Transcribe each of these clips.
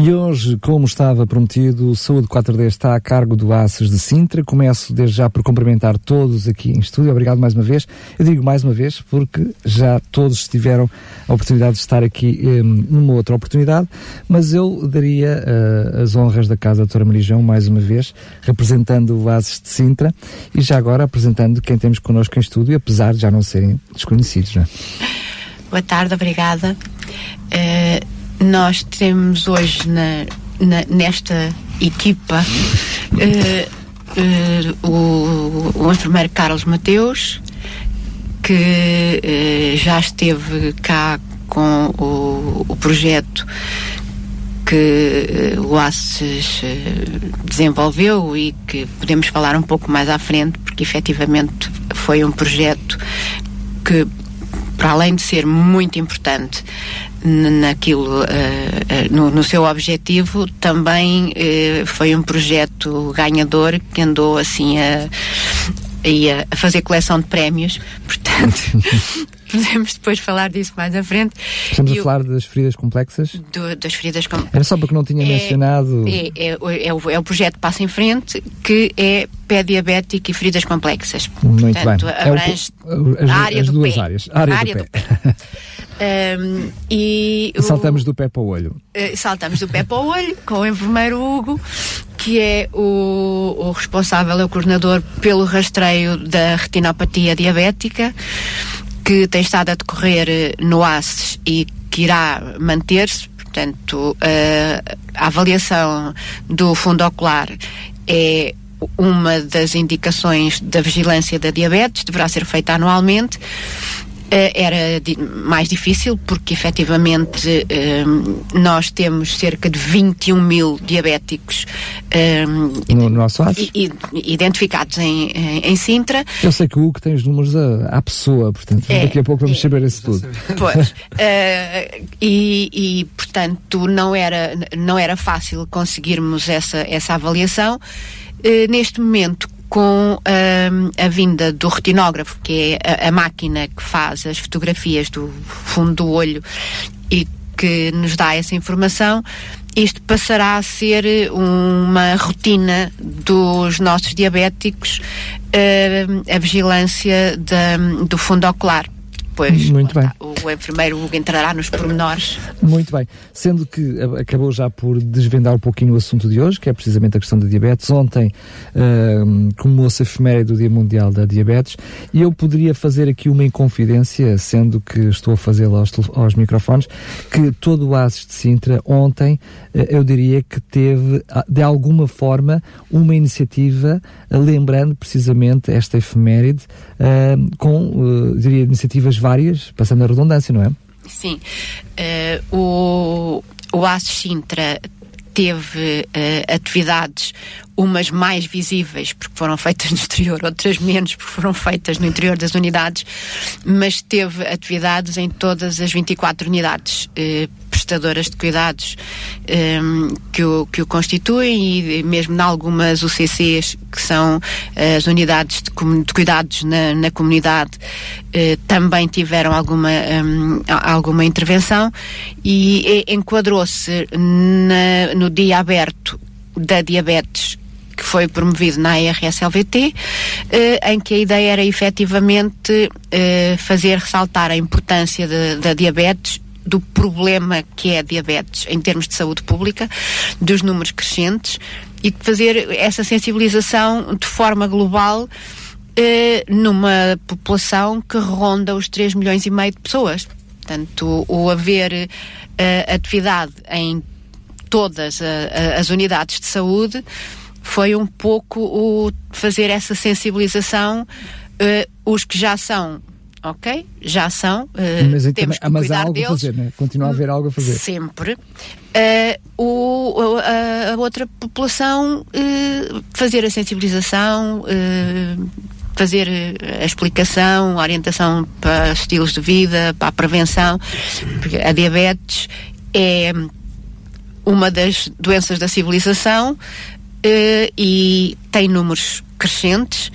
E hoje, como estava prometido, o Saúde 4D está a cargo do ACES de Sintra. Começo desde já por cumprimentar todos aqui em estúdio. Obrigado mais uma vez. Eu digo mais uma vez porque já todos tiveram a oportunidade de estar aqui um, numa outra oportunidade, mas eu daria uh, as honras da Casa Doutora Marijão mais uma vez, representando o ACES de Sintra e já agora apresentando quem temos connosco em estúdio, apesar de já não serem desconhecidos. Não é? Boa tarde, obrigada. Uh nós temos hoje na, na nesta equipa uh, uh, o, o, enfermeiro Carlos Mateus, que uh, já esteve cá com o, o projeto que o ACES desenvolveu e que podemos falar um pouco mais à frente, porque efetivamente foi um projeto que, para além de ser muito importante, naquilo, uh, no, no, seu objetivo, também uh, foi um projeto ganhador que andou assim a, a, a fazer coleção de prémios, portanto. podemos depois falar disso mais à frente. Estamos e a falar das feridas complexas? Do, das feridas complexas. Era só porque não tinha é, mencionado. É, é, é, o, é o projeto Passa em Frente, que é pé diabético e feridas complexas. Muito Portanto, bem. abrange é o, a área as do duas pé. áreas. A área, a área do, do pé. pé. Um, e saltamos o, do pé para o olho. Uh, saltamos do pé para o olho com o enfermeiro Hugo, que é o, o responsável, é o coordenador pelo rastreio da retinopatia diabética, que tem estado a decorrer eh, no ACES e que irá manter-se. Portanto, uh, a avaliação do fundo ocular é uma das indicações da vigilância da diabetes, deverá ser feita anualmente eh, era mais difícil porque efetivamente um, nós temos cerca de 21 mil diabéticos um, no nosso identificados em, em, Sintra. Eu sei que o Hugo tem os números à, pessoa, portanto é, daqui a pouco vamos é, saber isso tudo. Pois, uh, e, e, portanto não era, não era fácil conseguirmos essa, essa avaliação. Uh, neste momento, com um, a vinda do retinógrafo, que é a, a, máquina que faz as fotografias do fundo do olho e que nos dá essa informação, isto passará a ser uma rotina dos nossos diabéticos, uh, a vigilância do fundo ocular depois Muito bem. o enfermeiro entrará nos pormenores. Muito bem. Sendo que acabou já por desvendar um pouquinho o assunto de hoje, que é precisamente a questão da diabetes. Ontem uh, comemorou-se a efeméride do Dia Mundial da Diabetes e eu poderia fazer aqui uma inconfidência, sendo que estou a fazê-la aos, aos, microfones, que todo o ASES de Sintra ontem, uh, eu diria que teve, ah, de alguma forma, uma iniciativa uh, lembrando precisamente esta efeméride uh, com, diria, iniciativas várias várias, passando a redundância, não é? Sim. Uh, o, o ASES Sintra teve uh, atividades, umas mais visíveis porque foram feitas no exterior, outras menos porque foram feitas no interior das unidades, mas teve atividades em todas as 24 unidades uh, prestadoras de cuidados um, ehm, que, o, que o constituem e mesmo em algumas UCCs, que são uh, as unidades de, de cuidados na, na comunidade, uh, também tiveram alguma, um, ehm, alguma intervenção e, e enquadrou-se no dia aberto da diabetes que foi promovido na ERSLVT, eh, em que a ideia era efetivamente eh, fazer ressaltar a importância da diabetes do problema que é a diabetes em termos de saúde pública, dos números crescentes e fazer essa sensibilização de forma global eh, numa população que ronda os 3 milhões e meio de pessoas. Portanto, o, haver eh, atividade em todas a, a, as unidades de saúde foi um pouco o fazer essa sensibilização, uh, os que já são ok? Já são. Uh, mas, temos que mas há algo deles. a fazer, né? Continua a haver algo a fazer. Sempre. Uh, o, a, a, outra população uh, fazer a sensibilização, fazer a explicação, a orientação para estilos de vida, para a prevenção, porque a diabetes é uma das doenças da civilização e tem números crescentes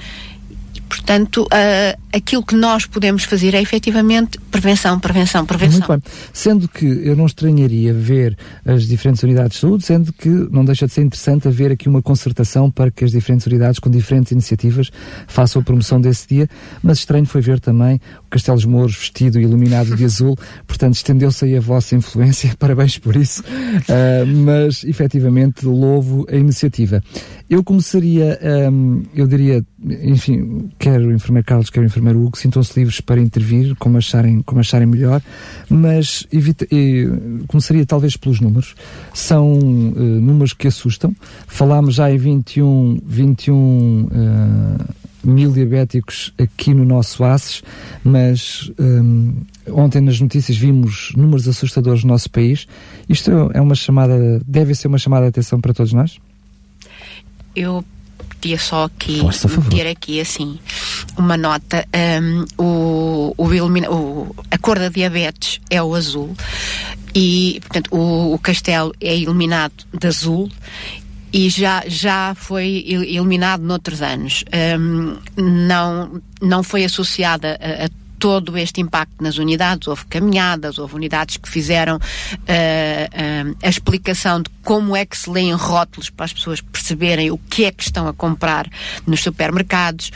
Portanto, uh, aquilo que nós podemos fazer é efetivamente prevenção, prevenção, prevenção. Muito bem. Sendo que eu não estranharia ver as diferentes unidades de saúde, sendo que não deixa de ser interessante haver aqui uma concertação para que as diferentes unidades com diferentes iniciativas façam a promoção desse dia, mas estranho foi ver também o Castelo dos Mouros vestido e iluminado de azul, portanto estendeu-se aí a vossa influência, parabéns por isso, uh, mas efetivamente louvo a iniciativa. Eu começaria, um, eu diria, enfim, quer o enfermeiro Carlos, quer o enfermeiro Hugo, sintam-se livres para intervir como acharem, como acharem melhor, mas evita, eh, começaria talvez pelos números. São uh, números que assustam. Falámos já em 21, 21 uh, mil diabéticos aqui no nosso ACES, mas um, ontem nas notícias vimos números assustadores no nosso país. Isto é uma chamada, deve ser uma chamada de atenção para todos nós? eu podia só aqui meter aqui assim uma nota um, o, o, o, a cor da diabetes é o azul e portanto o, o castelo é iluminado de azul e já, já foi eliminado noutros anos. Um, não, não foi associada a, a todo este impacto nas unidades. Houve caminhadas, houve unidades que fizeram uh, uh, a explicação de como é que se leem rótulos para as pessoas perceberem o que é que estão a comprar nos supermercados.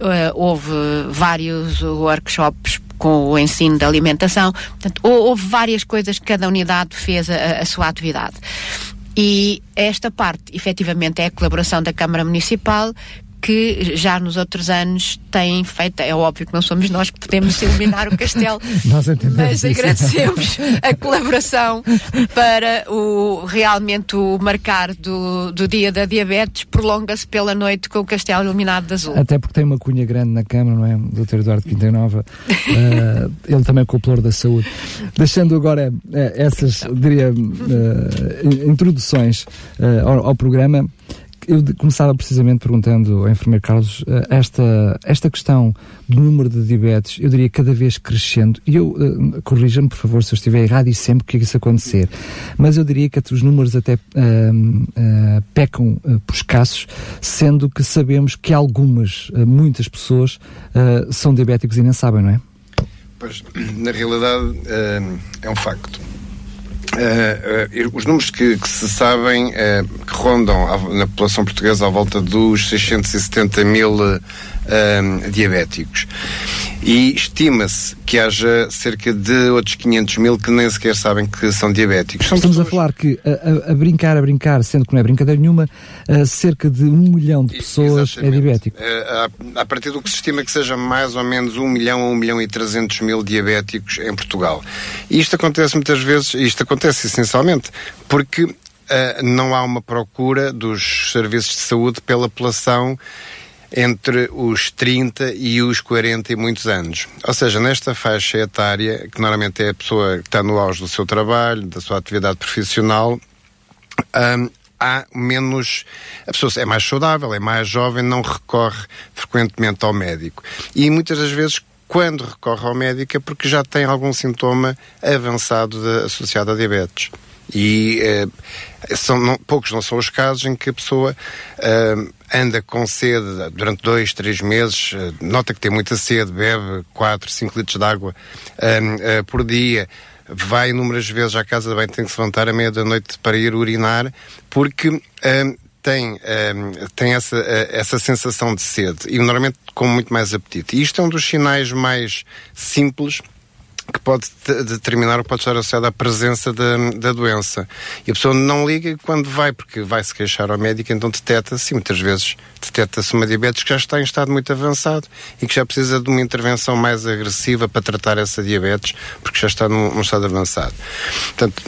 Uh, houve vários workshops com o ensino da alimentação. Portanto, houve várias coisas que cada unidade fez a, a sua atividade. E esta parte, efetivamente, é a colaboração da Câmara Municipal, que já nos outros anos têm feito. É óbvio que não somos nós que podemos iluminar o castelo, mas agradecemos a colaboração para o realmente o marcar do, do dia da diabetes prolonga-se pela noite com o castelo iluminado de azul. Até porque tem uma cunha grande na Câmara, não é? O Dr. Eduardo Quinta Nova, uh, ele também é cooperador da saúde. Deixando agora uh, essas, diria, uh, introduções ao, ao programa, eu começava precisamente perguntando ao enfermeiro Carlos eh, esta, esta questão do número de diabetes, eu diria cada vez crescendo, e eu, uh, corrija-me por favor se eu estiver errado e sempre que isso acontecer, mas eu diria que os números até uh, uh, pecam por escassos, sendo que sabemos que algumas, muitas pessoas são diabéticos e nem sabem, não é? Pois, na realidade é um facto Uh, uh, os números que, que se sabem uh, que rondam na população portuguesa à volta dos 670 mil diabéticos. E estima-se que haja cerca de outros 500 mil que nem sequer sabem que são diabéticos. Estamos pessoas... a falar que, a, a, brincar, a brincar, sendo que não é brincadeira nenhuma, cerca de um milhão de pessoas é Exatamente. é diabético. A, a, partir do que se estima que seja mais ou menos um milhão a um milhão e trezentos mil diabéticos em Portugal. E isto acontece muitas vezes, isto acontece essencialmente porque uh, não há uma procura dos serviços de saúde pela população entre os 30 e os 40 e muitos anos. Ou seja, nesta faixa etária, que normalmente é a pessoa que está no auge do seu trabalho, da sua atividade profissional, um, há menos. A pessoa é mais saudável, é mais jovem, não recorre frequentemente ao médico. E muitas das vezes quando recorre ao médico é porque já tem algum sintoma avançado de, associado a diabetes. E eh, são, não, poucos não são os casos em que a pessoa eh, anda com sede durante dois, três meses, eh, nota que tem muita sede, bebe 4, 5 litros de água eh, por dia, vai inúmeras vezes à casa de banho, tem que se levantar à meia da noite para ir urinar, porque tem, tem essa, essa sensação de sede e normalmente com muito mais apetite. E isto é um dos sinais mais simples que pode determinar o que pode estar associado à presença da, da doença. E a pessoa não liga quando vai, porque vai se queixar ao médico, então detecta-se, e muitas vezes detecta-se uma diabetes que já está em estado muito avançado e que já precisa de uma intervenção mais agressiva para tratar essa diabetes, porque já está num, num estado avançado. Portanto,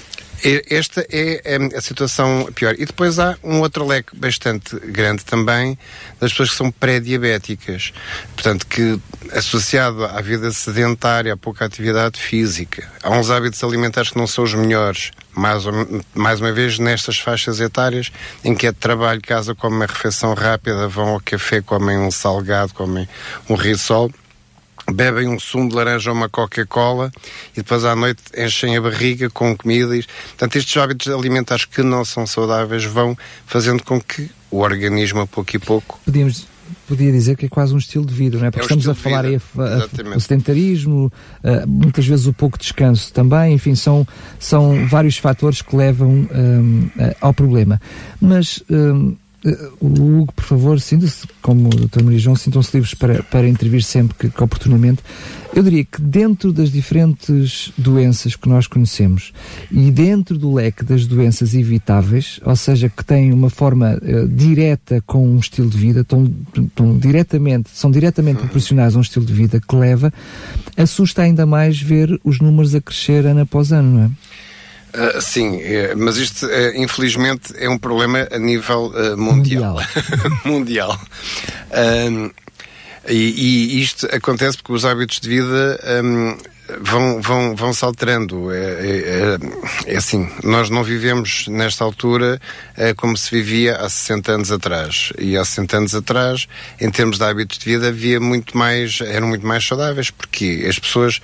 Esta é, é a situação pior. E depois há um outro leque bastante grande também das pessoas que são pré-diabéticas. Portanto, que associado à vida sedentária, à pouca atividade física, há uns hábitos alimentares que não são os melhores. Mais, mais uma vez, nestas faixas etárias, em que é de trabalho, casa, comem uma refeição rápida, vão ao café, comem um salgado, comem um risol bebem um sumo de laranja ou uma Coca-Cola e depois à noite enchem a barriga com comida. Portanto, estes hábitos alimentares que não são saudáveis vão fazendo com que o organismo, a pouco e pouco. Podíamos, podia dizer que é quase um estilo de vida, não é? Porque é estamos a falar aí o sedentarismo, uh, muitas vezes o pouco descanso também, enfim, são, são vários fatores que levam um, ao problema. Mas. Um, o Hugo, por favor, sinta-se, como o Dr. Maria João, sintam-se livres para, para intervir sempre que, que, oportunamente. Eu diria que dentro das diferentes doenças que nós conhecemos e dentro do leque das doenças evitáveis, ou seja, que têm uma forma uh, direta com um estilo de vida, tão, tão diretamente, são diretamente proporcionais a um estilo de vida que leva, assusta ainda mais ver os números a crescer ano após ano, não é? Uh, sim, é, mas isto, uh, infelizmente, é um problema a nível uh, mundial. Mundial. mundial. E, e, isto acontece porque os hábitos de vida um, vão, vão, vão se alterando. É, é, é, é, assim, nós não vivemos nesta altura é, como se vivia há 60 anos atrás. E há 60 anos atrás, em termos de hábitos de vida, havia muito mais, eram muito mais saudáveis, porque as pessoas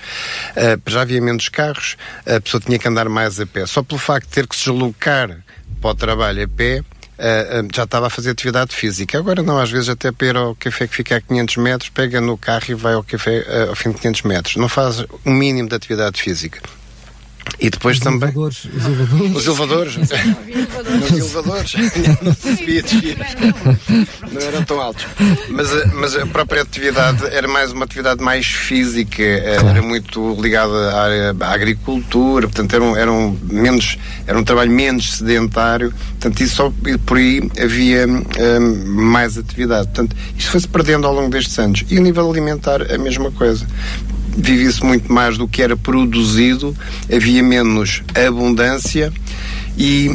é, já havia menos carros, a pessoa tinha que andar mais a pé. Só pelo facto de ter que se deslocar para o trabalho a pé, uh, já estava a fazer atividade física. Agora não, às vezes até para ir ao café que fica a 500 metros, pega no carro e vai ao café uh, ao fim de 500 metros. Não faz o mínimo de atividade física. E depois os também. Elevadores, os elevadores. Os elevadores. Nos elevadores. não subia Não eram tão altos. Mas, mas a própria atividade era mais uma atividade mais física, claro. era muito ligada à, à, agricultura, portanto era um, era, um menos, era um trabalho menos sedentário, portanto isso só por aí havia um, mais atividade. Portanto, isto foi-se perdendo ao longo destes anos. E a nível alimentar, a mesma coisa vivia-se muito mais do que era produzido, havia menos abundância e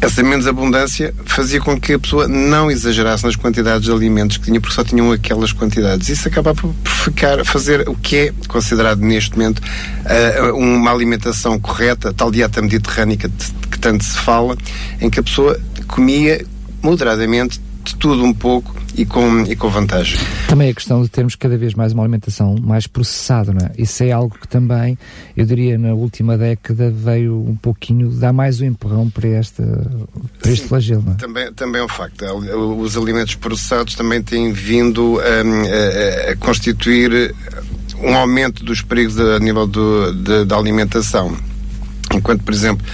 essa menos abundância fazia com que a pessoa não exagerasse nas quantidades de alimentos que tinha, porque só tinham aquelas quantidades. Isso acaba por ficar, fazer o que é considerado neste momento uh, uma alimentação correta, tal dieta mediterrânica que tanto se fala, em que a pessoa comia moderadamente de tudo um pouco e com, e com vantagem. Também a questão de termos cada vez mais uma alimentação mais processada, não é? Isso é algo que também, eu diria, na última década veio um pouquinho, dá mais um empurrão para, esta, para Sim, este flagelo, não é? Também, também é um facto. Os alimentos processados também têm vindo a, a, a constituir um aumento dos perigos a nível do, de, da alimentação. Enquanto, por exemplo,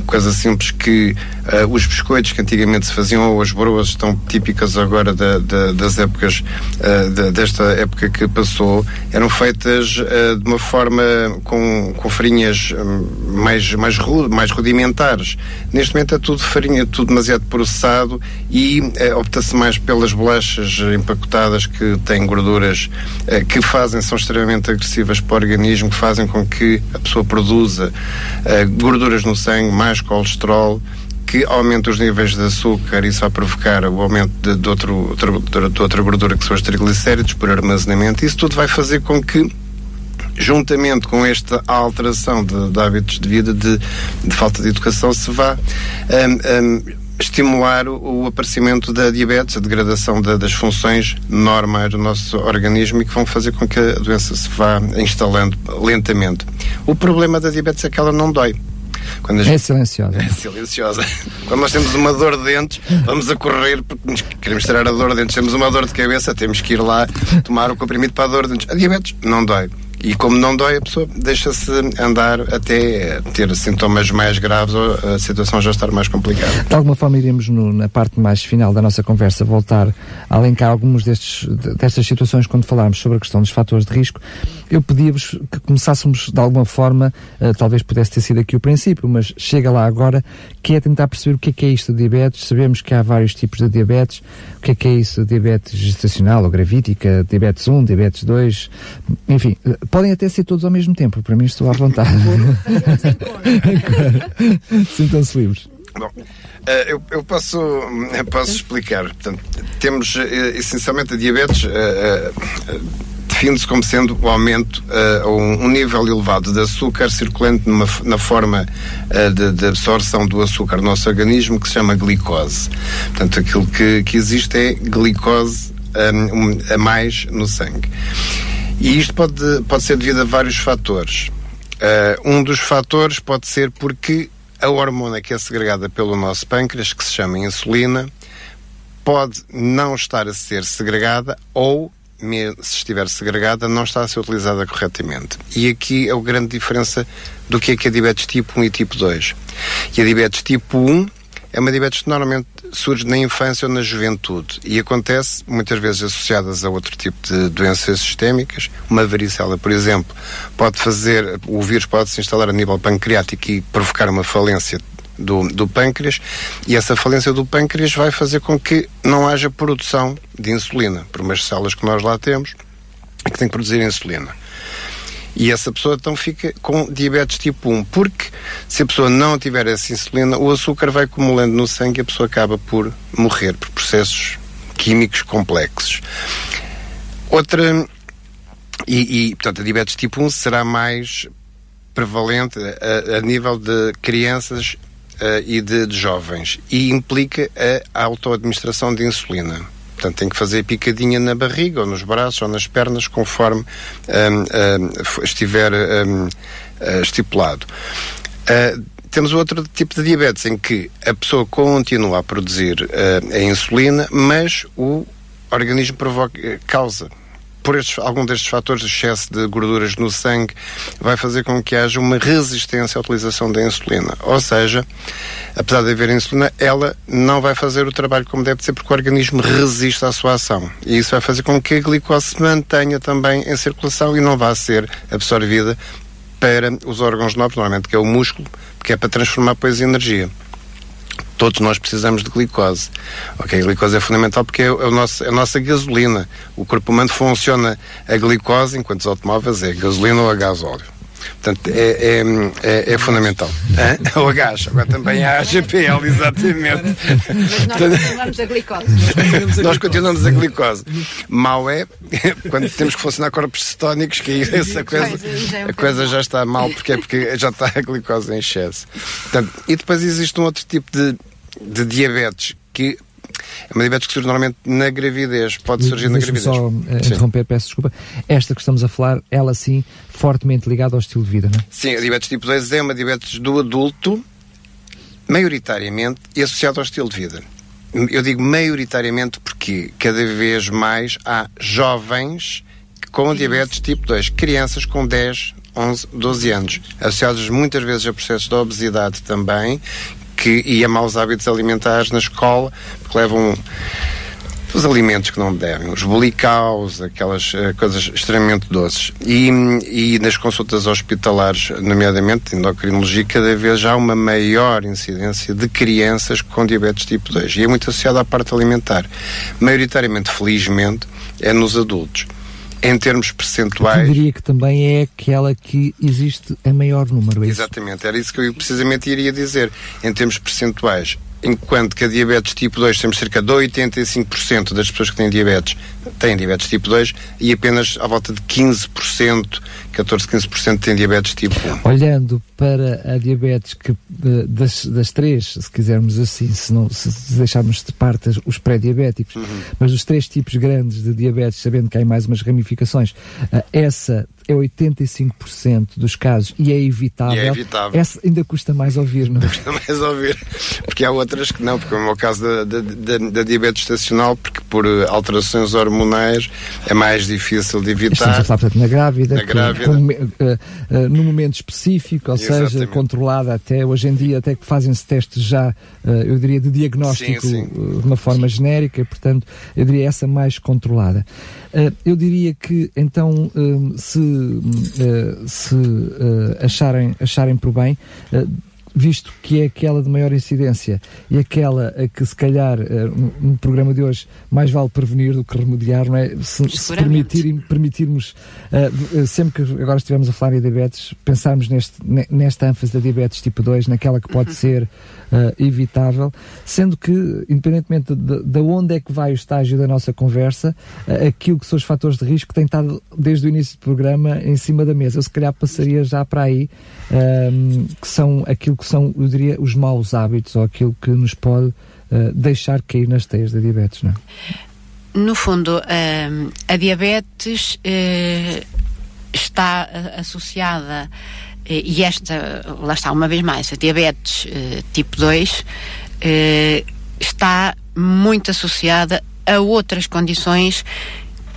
coisa simples que uh, os biscoitos que antigamente se faziam ou as broas estão típicas agora da, da, das épocas uh, desta época que passou eram feitas uh, de uma forma com, com farinhas um, mais, mais, mais rudimentares. Neste momento é tudo farinha, tudo demasiado processado e opta-se mais pelas bolachas empacotadas que têm gorduras que fazem, são extremamente agressivas para o organismo, que fazem com que a pessoa produza gorduras no sangue, mais colesterol que aumenta os níveis de açúcar, isso vai provocar o aumento de, de, outro, de outra gordura que são os triglicéridos por armazenamento. Isso tudo vai fazer com que juntamente com esta alteração de, de hábitos de vida, de, de, falta de educação, se vá um, um, estimular o, o, aparecimento da diabetes, a degradação da, das funções normais do nosso organismo e que vão fazer com que a doença se vá instalando lentamente. O problema da diabetes é que ela não dói. Quando gente... É silenciosa. É silenciosa. Quando nós temos uma dor de dentes, vamos a correr porque queremos tirar a dor de dentes. Temos uma dor de cabeça, temos que ir lá tomar o comprimido para a dor de dentes. A diabetes não dói. E como não dói, a pessoa deixa-se andar até ter sintomas mais graves ou a situação já estar mais complicada. De alguma forma, iremos no, na parte mais final da nossa conversa voltar a alencar algumas destas situações quando falarmos sobre a questão dos fatores de risco. Eu pedia-vos que começássemos de alguma forma, uh, talvez pudesse ter sido aqui o princípio, mas chega lá agora, que é tentar perceber o que é que é isto de diabetes. Sabemos que há vários tipos de diabetes. O que é que é isso de diabetes gestacional ou gravídica, diabetes 1, diabetes 2, enfim podem até ser todos ao mesmo tempo, para mim estou à vontade. Sintam-se livres. Bom, eu, eu posso, posso explicar. Portanto, temos essencialmente a diabetes define-se como sendo o aumento uh, um, um, nível elevado de açúcar circulante numa, na forma uh, de, de, absorção do açúcar no nosso organismo que se chama glicose. Portanto, aquilo que, que existe é glicose um, a mais no sangue. E isto pode, pode ser devido a vários fatores. Uh, um dos fatores pode ser porque a hormona que é segregada pelo nosso pâncreas, que se chama insulina, pode não estar a ser segregada ou se estiver segregada, não está a ser utilizada corretamente. E aqui é a grande diferença do que é que é diabetes tipo 1 e tipo 2. E a diabetes tipo 1 é uma diabetes que normalmente surge na infância ou na juventude e acontece muitas vezes associadas a outro tipo de doenças sistémicas. Uma varicela, por exemplo, pode fazer, o vírus pode se instalar a nível pancreático e provocar uma falência do, do pâncreas e essa falência do pâncreas vai fazer com que não haja produção de insulina por umas células que nós lá temos que têm que produzir insulina. E essa pessoa então fica com diabetes tipo 1, porque se a pessoa não tiver essa insulina, o açúcar vai acumulando no sangue e a pessoa acaba por morrer por processos químicos complexos. Outra, e, e portanto a diabetes tipo 1 será mais prevalente a, a nível de crianças uh, e de, de, jovens e implica a autoadministração de insulina. Portanto, tem que fazer picadinha na barriga, ou nos braços, ou nas pernas, conforme um, um, estiver um, uh, estipulado. Uh, temos outro tipo de diabetes em que a pessoa continua a produzir uh, a insulina, mas o organismo provoca, causa por estes, algum destes fatores, excesso de gorduras no sangue, vai fazer com que haja uma resistência à utilização da insulina. Ou seja, apesar de haver insulina, ela não vai fazer o trabalho como deve ser, porque o organismo resiste à sua ação. E isso vai fazer com que a glicose se mantenha também em circulação e não vá ser absorvida para os órgãos nobres, normalmente que é o músculo, que é para transformar depois em energia todos nós precisamos de glicose. Ok, a glicose é fundamental porque é, é, o nosso, é a nossa gasolina. O corpo humano funciona a glicose, enquanto os automóveis é gasolina ou a gasóleo. Portanto, é, é, é, é fundamental. o a gás, agora também há a GPL, exatamente. Mas nós continuamos a glicose. nós continuamos a glicose. Mal é quando temos que funcionar corpos cetónicos, que aí essa coisa, a coisa já está mal, porque é porque já está a glicose em excesso. Portanto, e depois existe um outro tipo de de diabetes que é uma diabetes que surge normalmente na gravidez, pode surgir na gravidez. só uh, interromper, peço desculpa. Esta que estamos a falar, ela sim, fortemente ligada ao estilo de vida, não é? Sim, a diabetes tipo 2 é uma diabetes do adulto, maioritariamente, e associada ao estilo de vida. Eu digo maioritariamente porque cada vez mais há jovens com diabetes tipo 2, crianças com 10, 11, 12 anos, associados muitas vezes a processos de obesidade também, que, e a maus hábitos alimentares na escola, porque levam os alimentos que não devem, os bolicaus, aquelas uh, coisas extremamente doces. E, e nas consultas hospitalares, nomeadamente endocrinologia, cada vez há uma maior incidência de crianças com diabetes tipo 2. E é muito associado à parte alimentar. Maioritariamente, felizmente, é nos adultos em termos percentuais. Eu diria que também é aquela que existe em maior número. É Exatamente, era isso que eu precisamente iria dizer. Em termos percentuais, enquanto que a diabetes tipo 2 temos cerca de 85% das pessoas que têm diabetes têm diabetes tipo 2 e apenas à volta de 15%, 14, 15% têm diabetes tipo 1. Olhando para a diabetes que eh, das, das três, se quisermos assim, se, não, se deixarmos de parte os pré-diabéticos, uhum. mas os três tipos grandes de diabetes, sabendo que há mais umas ramificações, eh, essa é 85% dos casos e é evitável. E é evitável. Essa ainda custa mais ouvir, não é? Custa mais ouvir. Porque há outras que não, porque no meu caso da, da, da, da diabetes estacional, porque por eh, alterações hormonais é mais difícil de evitar. Estamos a falar, portanto, na grávida, na grávida. Com, uh, uh, no momento específico, ou Exatamente. seja, controlada até hoje em dia, até que fazem-se testes já, uh, eu diria, de diagnóstico sim, sim. de uma forma sim. genérica, portanto, eu diria essa mais controlada. eu diria que, então, se, se acharem, acharem por bem, visto que é aquela de maior incidência e aquela a que se calhar no programa de hoje mais vale prevenir do que remediar, não é? Se, se permitir, permitirmos, uh, sempre que agora estivemos a falar em diabetes, pensarmos neste, nesta ênfase da diabetes tipo 2, naquela que pode uhum. ser uh, evitável, sendo que, independentemente de, de, onde é que vai o estágio da nossa conversa, uh, aquilo que são os fatores de risco têm estado desde o início do programa em cima da mesa. Eu se calhar passaria já para aí, que são aquilo que são, eu diria, os maus hábitos ou aquilo que nos pode uh, deixar cair nas teias da diabetes, não é? No fundo, uh, a diabetes está associada, e esta, lá está, uma vez mais, a diabetes tipo 2 está muito associada a outras condições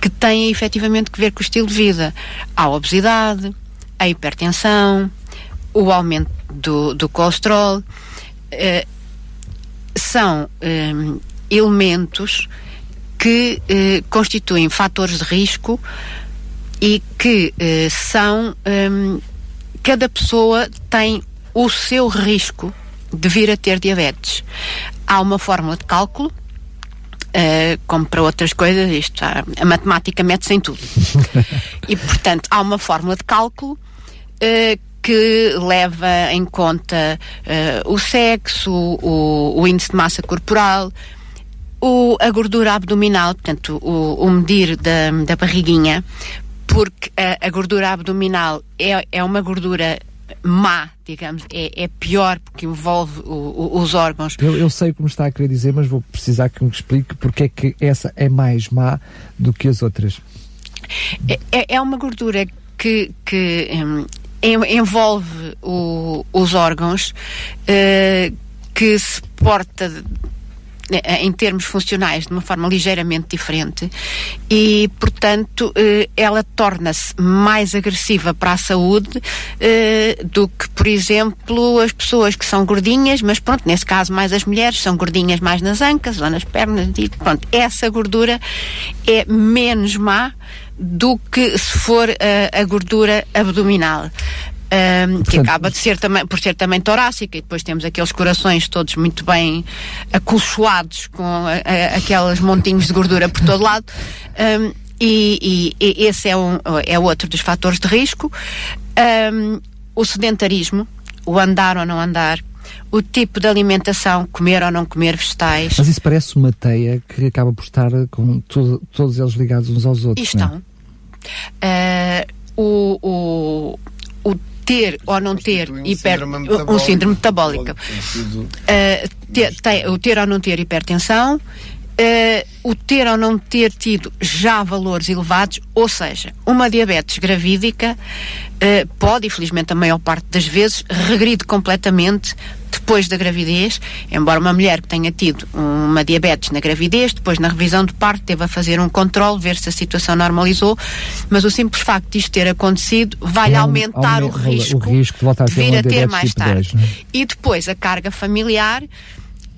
que têm efetivamente que ver com o estilo de vida. A obesidade, a hipertensão, o aumento do, do colesterol, eh, são eh, elementos que eh, constituem fatores de risco e que eh, são. Cada pessoa tem o seu risco de vir a ter diabetes. Há uma fórmula de cálculo. Uh, como para outras coisas, isto, a, a matemática mete-se em tudo. e, portanto, há uma fórmula de cálculo uh, que leva em conta uh, o sexo, o, o, índice de massa corporal, o, a gordura abdominal, portanto, o, o medir da, da barriguinha, porque a, a gordura abdominal é, é uma gordura má, digamos, é, é pior porque envolve o, o, os órgãos. Eu, eu, sei como está a querer dizer, mas vou precisar que me explique porque é que essa é mais má do que as outras. É, é, é uma gordura que, que hum, envolve o, os órgãos uh, que se porta em termos funcionais de uma forma ligeiramente diferente e, portanto, eh, ela torna-se mais agressiva para a saúde eh, do que, por exemplo, as pessoas que são gordinhas, mas pronto, nesse caso mais as mulheres são gordinhas mais nas ancas ou nas pernas e pronto, essa gordura é menos má do que se for a, a gordura abdominal. Um, que acaba de ser também, por ser também torácica, e depois temos aqueles corações todos muito bem acolchoados com a, a, aqueles montinhos de gordura por todo lado. Um, e, e, e, esse é, um, é outro dos fatores de risco. Um, o sedentarismo, o andar ou não andar, o tipo de alimentação, comer ou não comer vegetais. Mas isso parece uma teia que acaba por estar com todo, todos eles ligados uns aos outros. E estão. Uh, o, o, o ter ou não ter um hiper, síndrome um síndrome metabólico. Uh, ter, o ter ou não ter hipertensão, uh, o ter ou não ter tido já valores elevados, ou seja, uma diabetes gravídica uh, pode, infelizmente a maior parte das vezes, regredir completamente depois da gravidez, embora uma mulher que tenha tido uma diabetes na gravidez, depois na revisão de parto teve a fazer um controle, ver se a situação normalizou, mas o simples facto de isto ter acontecido vai aumentar o risco, o risco de, de vir a ter mais tipo tarde. 10, é? E depois a carga familiar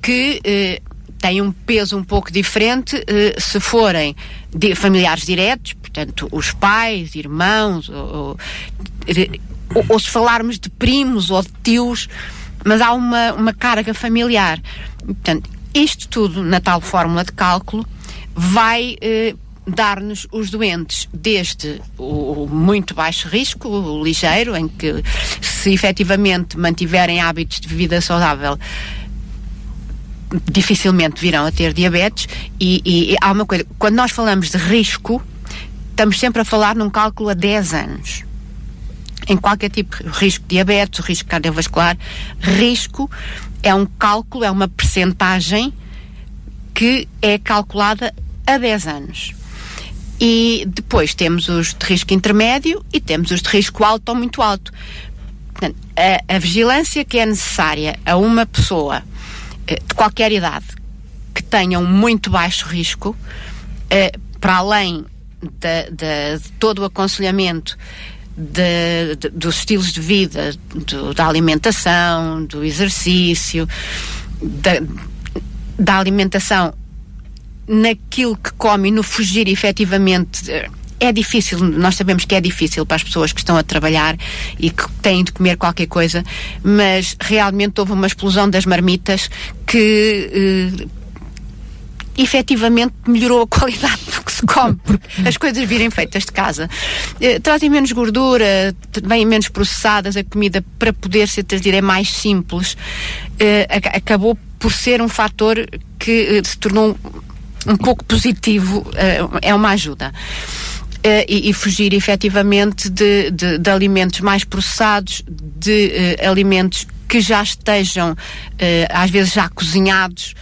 que eh, tem um peso um pouco diferente eh, se forem familiares diretos, portanto, os pais, irmãos, ou, ou, ou, se falarmos de primos ou de tios, mas há uma, uma carga familiar. Portanto, isto tudo na tal fórmula de cálculo vai eh, dar-nos os doentes desde o, o, muito baixo risco, o ligeiro, em que se efetivamente mantiverem hábitos de vida saudável dificilmente virão a ter diabetes e, e, e, há uma coisa, quando nós falamos de risco, estamos sempre a falar num cálculo a 10 anos. Em qualquer tipo risco de diabetes, risco cardiovascular, risco é um cálculo, é uma percentagem que é calculada a 10 anos. E depois temos os de risco intermédio e temos os de risco alto ou muito alto. Portanto, a, a vigilância que é necessária a uma pessoa eh, de qualquer idade que tenham muito baixo risco, eh, para além de, de, de, todo o aconselhamento de, dos estilos de vida, do, da alimentação, do exercício, da, da alimentação naquilo que come no fugir efetivamente é difícil, nós sabemos que é difícil para as pessoas que estão a trabalhar e que têm de comer qualquer coisa, mas realmente houve uma explosão das marmitas que eh, efetivamente melhorou a qualidade se come, porque as coisas virem feitas de casa. Eh, trazem menos gordura, vêm menos processadas, a comida para poder ser trazida é mais simples. Eh, acabou por ser um fator que eh, se tornou um pouco positivo, eh, é uma ajuda. Uh, e, e, fugir efetivamente de, de, de, alimentos mais processados, de uh, alimentos que já estejam, uh, às vezes já cozinhados,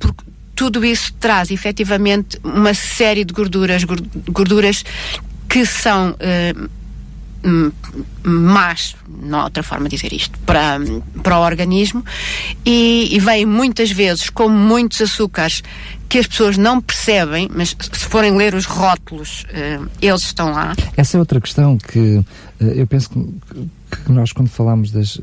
porque tudo isso traz efetivamente uma série de gorduras, gorduras que são más, não há outra forma de dizer isto, para, para o organismo e, e vem muitas vezes com muitos açúcares que as pessoas não percebem, mas se forem ler os rótulos, uh, eles estão lá. Essa é outra questão que uh, eu penso que, que, nós, quando falamos das.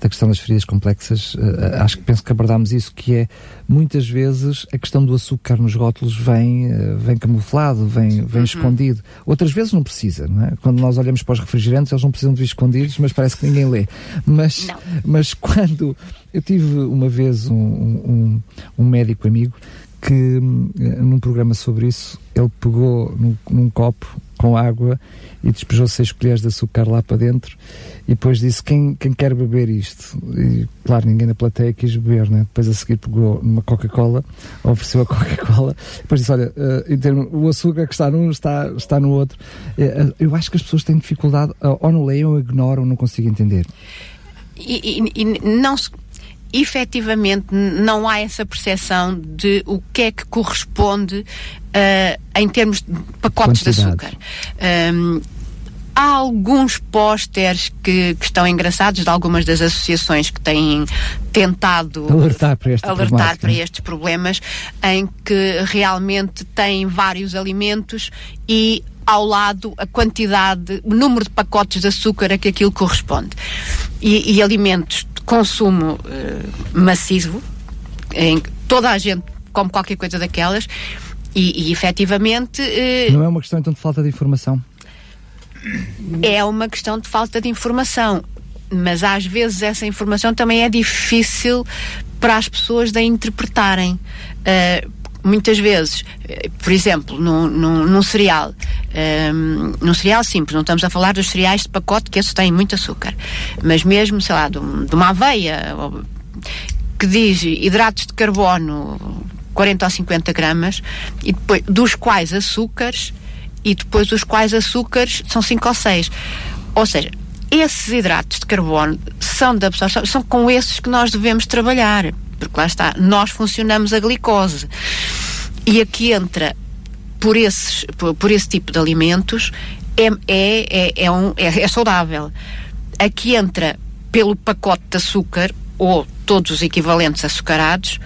Da questão das feridas complexas, acho que penso que abordámos isso, que é muitas vezes a questão do açúcar nos rótulos vem, vem camuflado, vem, vem uhum. escondido. Outras vezes não precisa, não é? Quando nós olhamos para os refrigerantes, eles não precisam de vir escondidos, mas parece que ninguém lê. Mas, mas quando eu tive uma vez um, um, um médico amigo que eh, num programa sobre isso ele pegou num, num copo com água e despejou seis colheres de açúcar lá para dentro e depois disse quem, quem quer beber isto e claro ninguém na plateia quis beber né? depois a seguir pegou numa Coca-Cola ofereceu a Coca-Cola depois disse olha uh, em termos, o açúcar que está num está, está no outro uh, eu acho que as pessoas têm dificuldade uh, ou não leem ou ignoram ou não conseguem entender e, e, e não se efetivamente não há essa percepção de o que é que corresponde uh, em termos de pacotes Quantidade. de açúcar. Um, há alguns pósteres que, que, estão engraçados de algumas das associações que têm tentado alertar para, alertar para estes problemas, em que realmente têm vários alimentos e ao lado a quantidade, o número de pacotes de açúcar a que aquilo corresponde. E, e alimentos consumo uh, massivo, em que toda a gente come qualquer coisa daquelas, e, e efetivamente. Uh, Não é uma questão então de falta de informação? É uma questão de falta de informação, mas às vezes essa informação também é difícil para as pessoas de interpretarem. Uh, muitas vezes, por exemplo, num, num, num cereal, um, num cereal simples, não estamos a falar dos cereais de pacote, que esses têm muito açúcar, mas mesmo, sei lá, de, de uma aveia, que diz hidratos de carbono 40 ou 50 gramas, e depois, dos quais açúcares, e depois dos quais açúcares são 5 ou 6. Ou seja, esses hidratos de carbono são da absorção, são com esses que nós devemos trabalhar porque lá está, nós funcionamos a glicose. E aqui entra, por, esses, por, por esse tipo de alimentos, é, é, é, é, um, é, é saudável. Aqui entra pelo pacote de açúcar, ou todos os equivalentes açucarados,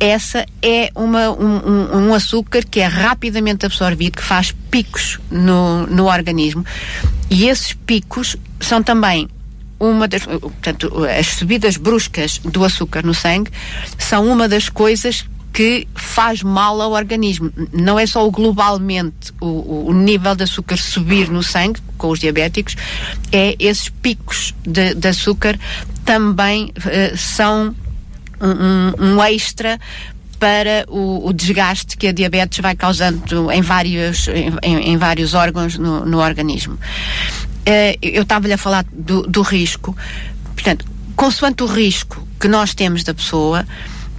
essa é uma, um, um, açúcar que é rapidamente absorvido, que faz picos no, no organismo. E esses picos são também uma das, portanto, as subidas bruscas do açúcar no sangue são uma das coisas que faz mal ao organismo. Não é só o globalmente o, o, nível de açúcar subir no sangue com os diabéticos, é esses picos de, de açúcar também uh, são um, um, extra para o, o, desgaste que a diabetes vai causando em vários, em, em vários órgãos no, no organismo. Uh, eu estava-lhe a falar do, do risco. Portanto, consoante o risco que nós temos da pessoa,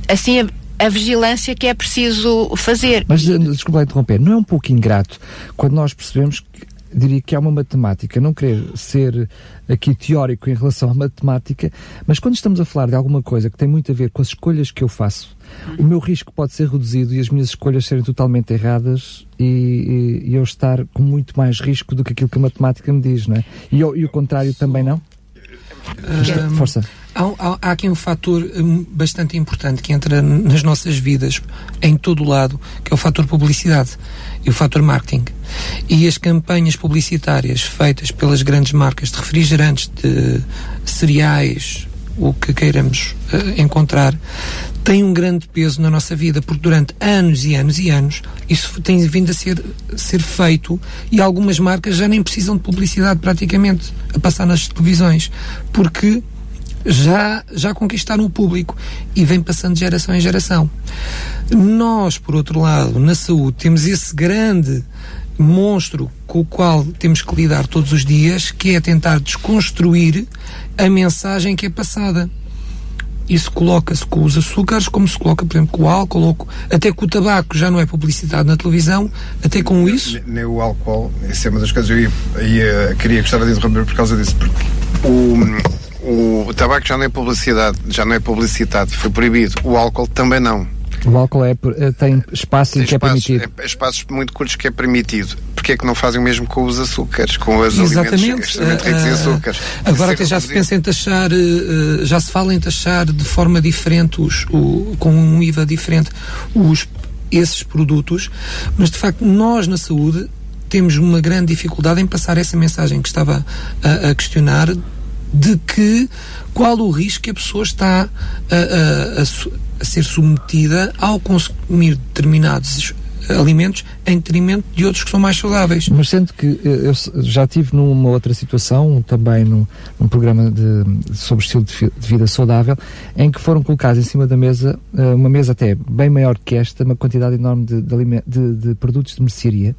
assim a, a vigilância que é preciso fazer. Mas, eh, desculpa interromper, não é um pouco ingrato quando nós percebemos que diria que é uma matemática, não querer ser aqui teórico em relação à matemática, mas quando estamos a falar de alguma coisa que tem muito a ver com as escolhas que eu faço, o meu risco pode ser reduzido e as minhas escolhas serem totalmente erradas e, e, e eu estar com muito mais risco do que aquilo que a matemática me diz, não é? E, e o contrário também não? Força. Há, há, há, aqui um fator um, bastante importante que entra nas nossas vidas, em todo o lado, que é o fator publicidade e o fator marketing. E as campanhas publicitárias feitas pelas grandes marcas de refrigerantes, de cereais, o que queiramos uh, encontrar, tem um grande peso na nossa vida, porque durante anos e anos e anos isso tem vindo a ser, ser feito e algumas marcas já nem precisam de publicidade praticamente a passar nas televisões, porque já, já conquistaram o público e vem passando de geração em geração. Nós, por outro lado, na saúde, temos esse grande monstro com o qual temos que lidar todos os dias, que é tentar desconstruir a mensagem que é passada. Isso coloca-se com os açúcares, como se coloca, por exemplo, com o álcool, ou, até com o tabaco já não é publicidade na televisão, até com isso. Nem o álcool, isso é uma das coisas que eu ia, ia, queria, gostava de interromper por causa disso, porque o o, tabaco já não é publicidade, já não é publicitado, foi proibido. O álcool também não. O álcool é, eh, tem espaço tem que espaços, é permitido. É, espaços muito curtos que é permitido. Porquê é que não fazem o mesmo com os açúcares, com os Exatamente. alimentos extremamente ricos em ah, açúcares? Agora até já se pensa em taxar, uh, já se fala em taxar de forma diferente, os, o, com um IVA diferente, os, esses produtos, mas de facto nós na saúde temos uma grande dificuldade em passar essa mensagem que estava a, a questionar de que qual o risco que a pessoa está a, a, a, ser submetida ao consumir determinados alimentos em detrimento de outros que são mais saudáveis. Mas sendo que eu já tive numa outra situação, também num, num programa de, sobre estilo de, de, vida saudável, em que foram colocados em cima da mesa, eh, uma mesa até bem maior que esta, uma quantidade enorme de, de, de produtos de mercearia,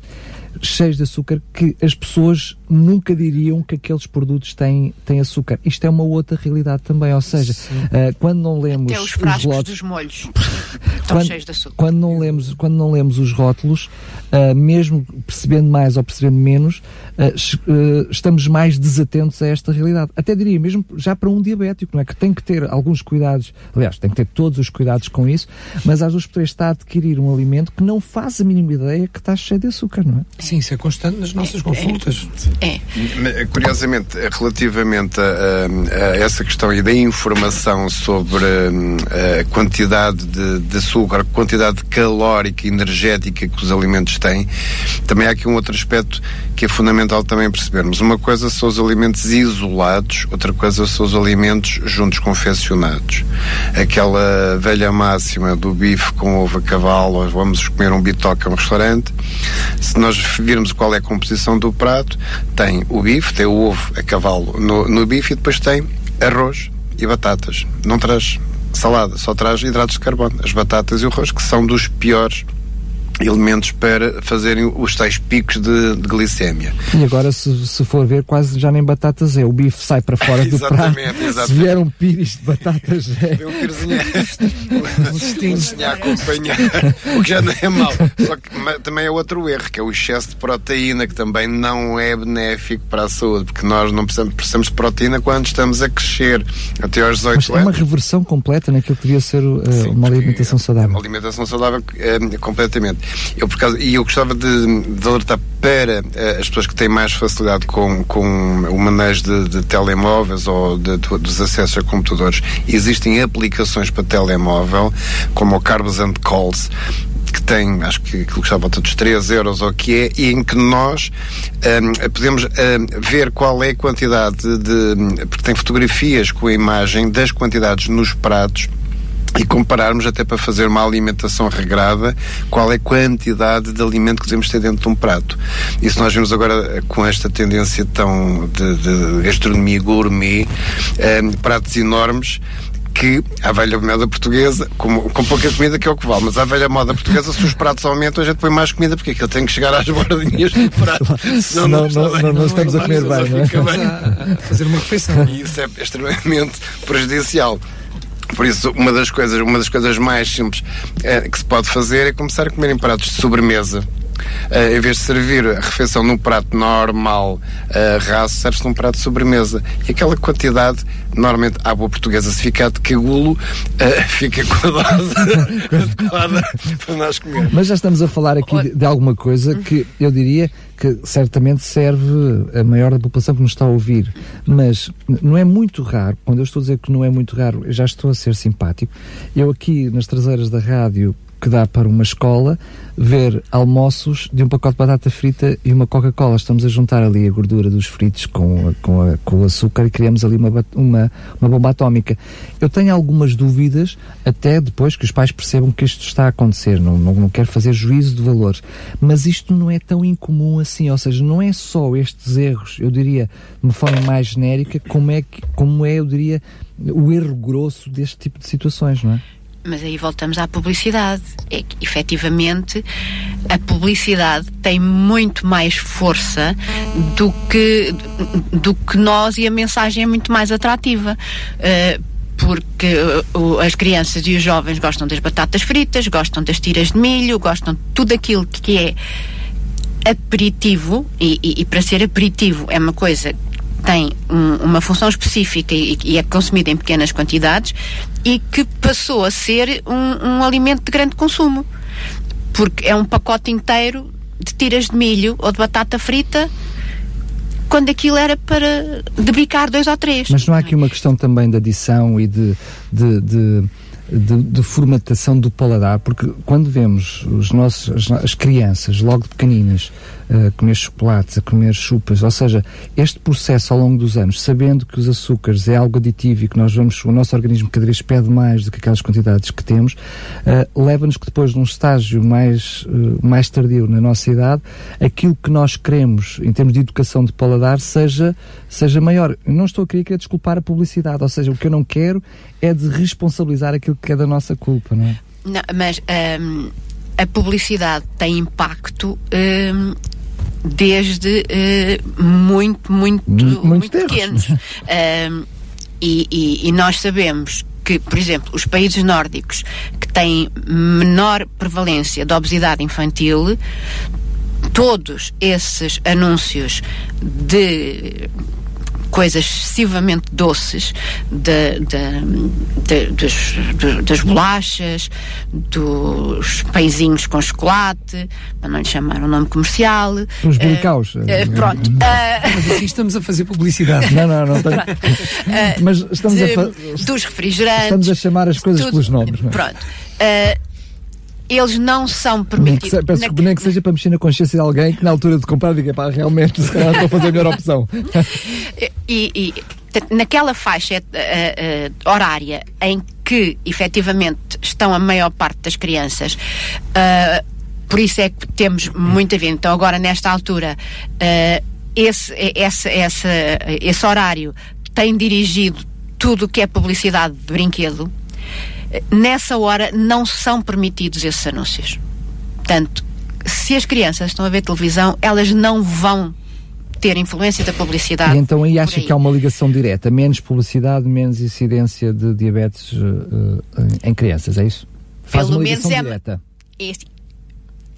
cheios de açúcar que as pessoas nunca diriam que aqueles produtos têm, têm açúcar. Isto é uma outra realidade também, ou seja, uh, quando não lemos Até os frascos os rótulos, dos molhos estão quando, cheios de açúcar. Quando não lemos, quando não lemos os rótulos, uh, mesmo percebendo mais ou percebendo menos, uh, estamos mais desatentos a esta realidade. Até diria, mesmo já para um diabético, não é? Que tem que ter alguns cuidados, aliás, tem que ter todos os cuidados com isso, mas às vezes estar a adquirir um alimento que não faz a mínima ideia que está cheio de açúcar, não é? Sim, isso é constante nas nossas é, consultas. É. é. Curiosamente, relativamente a, a, a, essa questão aí da informação sobre hum, a, quantidade de, de açúcar, a quantidade calórica e energética que os alimentos têm, também há aqui um outro aspecto que é fundamental também percebermos. Uma coisa são os alimentos isolados, outra coisa são os alimentos juntos confeccionados. Aquela velha máxima do bife com ovo a cavalo, vamos comer um bitoque a um restaurante. Se nós virmos qual é a composição do prato, tem o bife, tem o ovo a cavalo no, no bife e depois tem arroz e batatas. Não traz salada, só traz hidratos de carbono. As batatas e o arroz, que são dos piores elementos para fazerem os tais picos de, de glicémia. E agora, se, se, for ver, quase já nem batatas é. O bife sai para fora do prato. Exatamente. Se vier um pires de batatas é. Tem um pirezinho um a acompanhar. o que já não é mau. Só que também é outro erro, que é o excesso de proteína, que também não é benéfico para a saúde, porque nós não precisamos, precisamos de proteína quando estamos a crescer. Até aos 18 Mas anos. é uma reversão completa naquilo que devia ser uh, Sim, uma alimentação saudável. Uma alimentação saudável uh, completamente. Eu, por causa, e eu gostava de, de alertar para uh, as pessoas que têm mais facilidade com, com o manejo de, de telemóveis ou de, de, dos acessos a computadores. Existem aplicações para telemóvel, como o Carbos and Calls, que tem, acho que aquilo que está à volta dos 3 euros ou o que é, e em que nós um, podemos um, ver qual é a quantidade de. porque tem fotografias com a imagem das quantidades nos pratos e compararmos até para fazer uma alimentação regrada qual é a quantidade de alimento que devemos ter dentro de um prato. E se nós vemos agora eh, com esta tendência tão de, de gastronomia gourmet, eh, pratos enormes, que a velha moda portuguesa, com, com pouca comida que é o que vale, mas a velha moda portuguesa, se os pratos aumentam, a gente põe mais comida, porque aquilo tem que chegar às bordinhas do prato. Senão não, não, não, não, não estamos a comer bem, não é? A fazer uma refeição. E isso é extremamente prejudicial. Por isso, uma das coisas, uma das coisas mais simples é, que se pode fazer é começar a comer em pratos de sobremesa. Uh, em vez de servir a refeição num prato normal, uh, raso, serve-se num prato de sobremesa. E aquela quantidade, normalmente, à boa portuguesa, se ficar de cagulo, uh, fica com a dose adequada para nós comer. Mas já estamos a falar aqui de, de alguma coisa que eu diria que certamente serve a maior da população que nos está a ouvir. Mas não é muito raro, quando eu estou a dizer que não é muito raro, eu já estou a ser simpático. Eu aqui nas traseiras da rádio que dá para uma escola ver almoços de um pacote de batata frita e uma Coca-Cola. Estamos a juntar ali a gordura dos fritos com, a, com, a, com o açúcar e criamos ali uma, uma, uma bomba atómica. Eu tenho algumas dúvidas, até depois que os pais percebam que isto está a acontecer. Não, não, não quero fazer juízo de valores. Mas isto não é tão incomum assim. Ou seja, não é só estes erros, eu diria, de uma forma mais genérica, como é, como é eu diria, o erro grosso deste tipo de situações, não é? Mas aí voltamos à publicidade. É que, efetivamente, a publicidade tem muito mais força do que, do que nós e a mensagem é muito mais atrativa. Uh, porque uh, as crianças e os jovens gostam das batatas fritas, gostam das tiras de milho, gostam de tudo aquilo que é aperitivo, e, e, e para ser aperitivo é uma coisa tem um, uma função específica e, e, é consumida em pequenas quantidades e que passou a ser um, um alimento de grande consumo. Porque é um pacote inteiro de tiras de milho ou de batata frita quando aquilo era para debicar dois ou três. Mas não há aqui uma questão também de adição e de, de, de de, de, formatação do paladar, porque quando vemos os nossos, as, as crianças, logo de pequeninas, a comer chocolates, a comer chupas, ou seja, este processo ao longo dos anos, sabendo que os açúcares é algo aditivo e que nós vamos, o nosso organismo cada vez pede mais do que aquelas quantidades que temos, uh, leva-nos que depois, num estágio mais, uh, mais tardio na nossa idade, aquilo que nós queremos em termos de educação de paladar seja, seja maior. Não estou a querer, querer desculpar a publicidade, ou seja, o que eu não quero é de responsabilizar aquilo que é da nossa culpa, não é? Não, mas um, a publicidade tem impacto um, desde uh, muito, muito, muito, muito pequenos. uh, e, e, e nós sabemos que, por exemplo, os países nórdicos que têm menor prevalência de obesidade infantil, todos esses anúncios de coisas excessivamente doces de, de, de, dos, das bolachas, dos pãezinhos com chocolate, para não lhe chamar um nome comercial. Os bilicaus. Uh, uh, pronto. Uh, Mas assim estamos a fazer publicidade. Não, não, não. Tem... Mas estamos a fa... Dos refrigerantes. Estamos a chamar as coisas tudo, pelos nomes. Não é? Pronto eles não são permitidos. Nem que, na... nem que seja para mexer na consciência de alguém que na altura de comprar diga, pá, realmente, se calhar estou a fazer a melhor opção. e, e naquela faixa uh, uh, horária em que efetivamente estão a maior parte das crianças, uh, por isso é que temos muita vida. Então, agora, nesta altura, esse, esse, esse, esse horário tem dirigido tudo o que é publicidade de brinquedo nessa hora não são permitidos esses anúncios. Portanto, se as crianças estão a ver televisão, elas não vão ter influência da publicidade. E então aí acha aí. que há uma ligação direta, menos publicidade, menos incidência de diabetes uh, em crianças, é isso? Faz Pelo menos é, direta.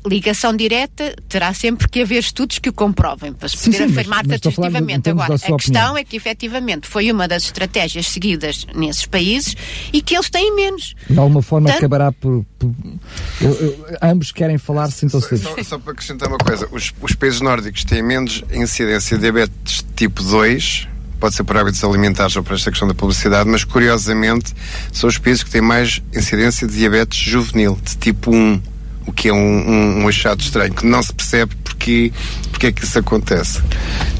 Ligação direta terá sempre que haver estudos que o comprovem para se poder afirmar taxativamente. Agora, a questão opinião. é que efetivamente foi uma das estratégias seguidas nesses países e que eles têm menos. De alguma forma Tanto... acabará por. por eu, eu, ambos querem falar sem só, só, só para acrescentar uma coisa: os, os países nórdicos têm menos incidência de diabetes tipo 2 pode ser por hábitos alimentares ou por esta questão da publicidade, mas curiosamente são os países que têm mais incidência de diabetes juvenil, de tipo 1 o que é um, um, um achado estranho, que não se percebe porque, porque é que isso acontece.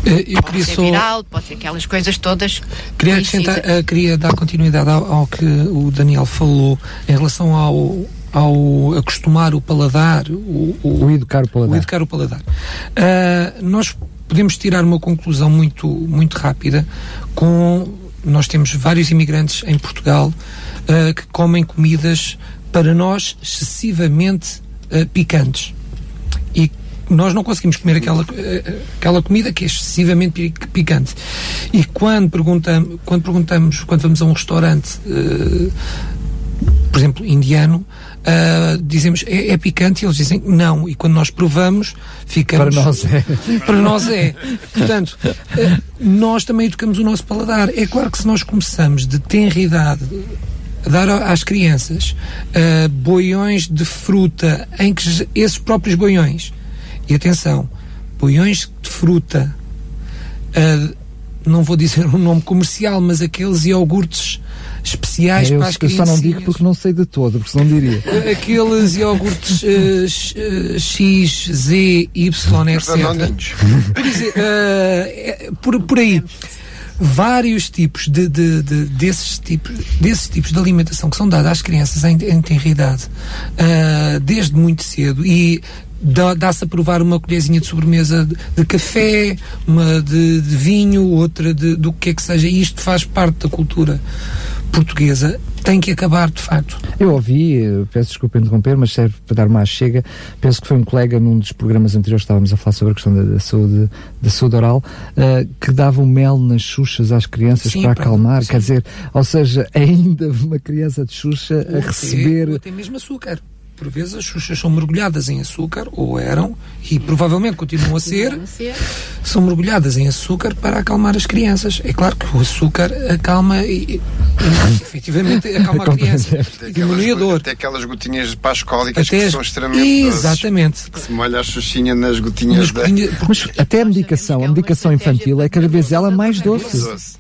Eh, eu pode ser só... viral, pode ser aquelas coisas todas. Queria, acrescentar, uh, queria dar continuidade ao, ao, que o Daniel falou em relação ao, ao acostumar o paladar, o, o, o educar o paladar. O educar o paladar. Uh, nós podemos tirar uma conclusão muito, muito rápida com nós temos vários imigrantes em Portugal uh, que comem comidas para nós excessivamente uh, picantes. E nós não conseguimos comer aquela, uh, aquela comida que é excessivamente picante. E quando, perguntam, quando perguntamos, quando vamos a um restaurante, uh, por exemplo, indiano, Uh, dizemos é, é, picante? E eles dizem não. E quando nós provamos ficamos para nós é. Para nós é. Portanto uh, nós também educamos o nosso paladar. É claro que se nós começamos de tenra idade dar às crianças uh, boiões de fruta em que esses próprios boiões, e atenção, boiões de fruta, uh, não vou dizer um nome comercial, mas aqueles iogurtes especiais é, eu, para as crianças. Eu só não digo porque não sei de todo, porque senão diria. Aqueles iogurtes uh, X, Z, Y, etc. Por, uh, por, por aí vários tipos de, de, de, desses, tipos, desses tipos de alimentação que são dados às crianças em, em tenridade uh, desde muito cedo e dá-se a provar uma colherzinha de sobremesa de, de café, uma de, de, vinho, outra de, do que é que seja. E isto faz parte da cultura portuguesa tem que acabar, de facto. Eu ouvi, eh, peço desculpa interromper, mas serve para dar mais chega. Penso que foi um colega num dos programas anteriores, estávamos a falar sobre a questão da, da saúde, da saúde oral, uh, que dava o mel nas xuxas às crianças sim, para acalmar. Sim. Quer dizer, ou seja, ainda uma criança de xuxa a receber. Até mesmo açúcar por vezes as xuxas são mergulhadas em açúcar, ou eram, e provavelmente continuam a ser, são mergulhadas em açúcar para acalmar as crianças. É claro que o açúcar acalma e, e efetivamente acalma a criança. Diminui a dor. Até aquelas gotinhas pascólicas até que são extremamente Exatamente. Doces, que se molha a xuxinha nas gotinhas da... Mas até a medicação, a medicação infantil é cada vez ela mais doce. É doce.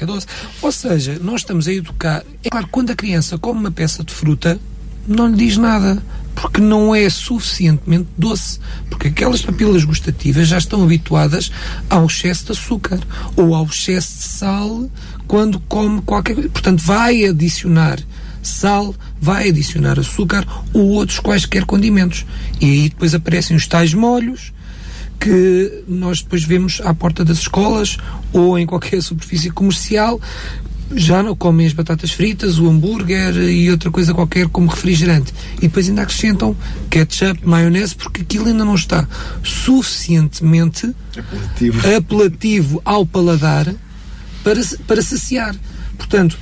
É doce. Ou seja, nós estamos a educar. É claro, quando a criança come uma peça de fruta, não lhe diz nada, porque não é suficientemente doce, porque aquelas papilas gustativas já estão habituadas ao excesso de açúcar ou ao excesso de sal quando come qualquer coisa. Portanto, vai adicionar sal, vai adicionar açúcar ou outros quaisquer condimentos. E aí depois aparecem os tais molhos que nós depois vemos à porta das escolas ou em qualquer superfície comercial já não comem as batatas fritas, o hambúrguer e outra coisa qualquer como refrigerante. E depois ainda acrescentam ketchup, maionese, porque aquilo ainda não está suficientemente apelativo, apelativo ao paladar para, para saciar. Portanto,